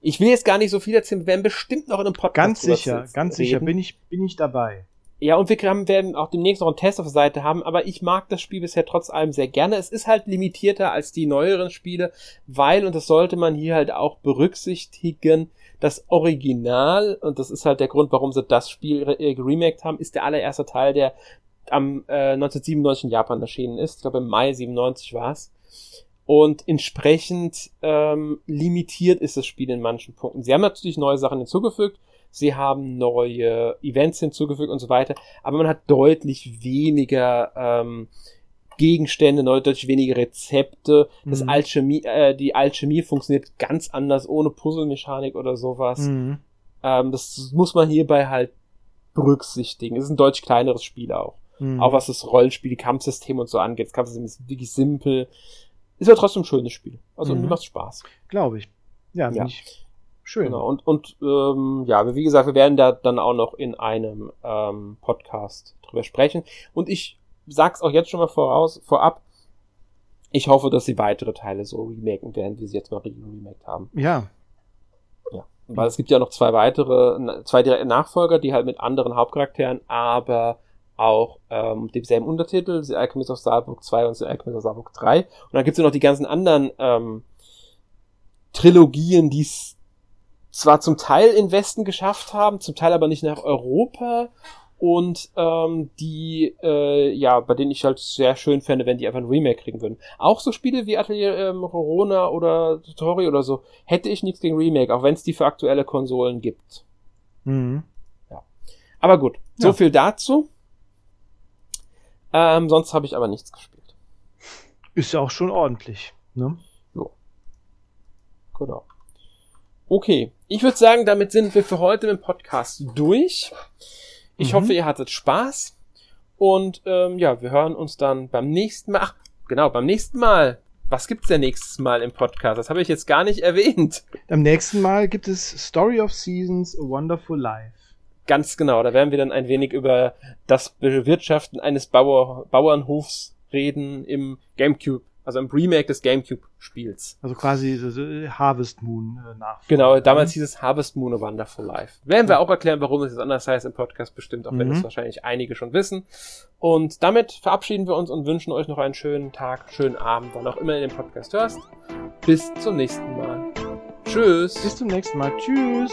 Ich will jetzt gar nicht so viel erzählen, wir werden bestimmt noch in einem Podcast Ganz sicher, ganz reden. sicher, bin ich, bin ich dabei. Ja, und wir werden auch demnächst noch einen Test auf der Seite haben, aber ich mag das Spiel bisher trotz allem sehr gerne. Es ist halt limitierter als die neueren Spiele, weil, und das sollte man hier halt auch berücksichtigen, das Original, und das ist halt der Grund, warum sie das Spiel geremaked haben, ist der allererste Teil, der am äh, 1997 in Japan erschienen ist. Ich glaube im Mai 97 war es. Und entsprechend ähm, limitiert ist das Spiel in manchen Punkten. Sie haben natürlich neue Sachen hinzugefügt, sie haben neue Events hinzugefügt und so weiter, aber man hat deutlich weniger ähm, Gegenstände, deutlich weniger Rezepte. Das mhm. Alchemie, äh, die Alchemie funktioniert ganz anders, ohne Puzzlemechanik oder sowas. Mhm. Ähm, das muss man hierbei halt berücksichtigen. Es ist ein deutlich kleineres Spiel auch. Mhm. Auch was das Rollenspiel, die Kampfsystem und so angeht. Das Kampfsystem ist wirklich simpel. Ist aber trotzdem ein schönes Spiel. Also mhm. mir macht Spaß. Glaube ich. Ja, ja. Ich schön. Genau. Und, und ähm, ja, wie gesagt, wir werden da dann auch noch in einem ähm, Podcast drüber sprechen. Und ich sag's auch jetzt schon mal voraus, vorab. Ich hoffe, dass sie weitere Teile so remaken werden, wie sie jetzt mal remaked haben. Ja. Ja. Weil es gibt ja noch zwei weitere, zwei direkte Nachfolger, die halt mit anderen Hauptcharakteren, aber auch ähm, demselben Untertitel, The Alchemist of Starbook 2 und The Alchemist of Starbook 3. Und dann gibt's ja noch die ganzen anderen ähm, Trilogien, die es zwar zum Teil in Westen geschafft haben, zum Teil aber nicht nach Europa und ähm, die, äh, ja, bei denen ich halt sehr schön fände, wenn die einfach ein Remake kriegen würden. Auch so Spiele wie Atelier ähm, Rorona oder Tutori oder so, hätte ich nichts gegen Remake, auch wenn es die für aktuelle Konsolen gibt. Mhm. Ja. Aber gut, so ja. viel dazu. Ähm, sonst habe ich aber nichts gespielt. Ist ja auch schon ordentlich, ne? Jo. Genau. Okay, ich würde sagen, damit sind wir für heute mit dem Podcast durch. Ich mhm. hoffe, ihr hattet Spaß. Und ähm, ja, wir hören uns dann beim nächsten Mal. Ach, genau, beim nächsten Mal. Was gibt's denn nächstes Mal im Podcast? Das habe ich jetzt gar nicht erwähnt. Beim nächsten Mal gibt es Story of Seasons, A Wonderful Life. Ganz genau, da werden wir dann ein wenig über das Bewirtschaften eines Bauer Bauernhofs reden im GameCube also im Remake des GameCube-Spiels. Also quasi so Harvest Moon äh, nach. Genau, damals hieß es Harvest Moon A Wonderful Life. Werden wir auch erklären, warum es jetzt anders heißt im Podcast bestimmt, auch wenn es mhm. wahrscheinlich einige schon wissen. Und damit verabschieden wir uns und wünschen euch noch einen schönen Tag, schönen Abend, wann auch immer ihr den Podcast hörst. Bis zum nächsten Mal. Tschüss. Bis zum nächsten Mal. Tschüss.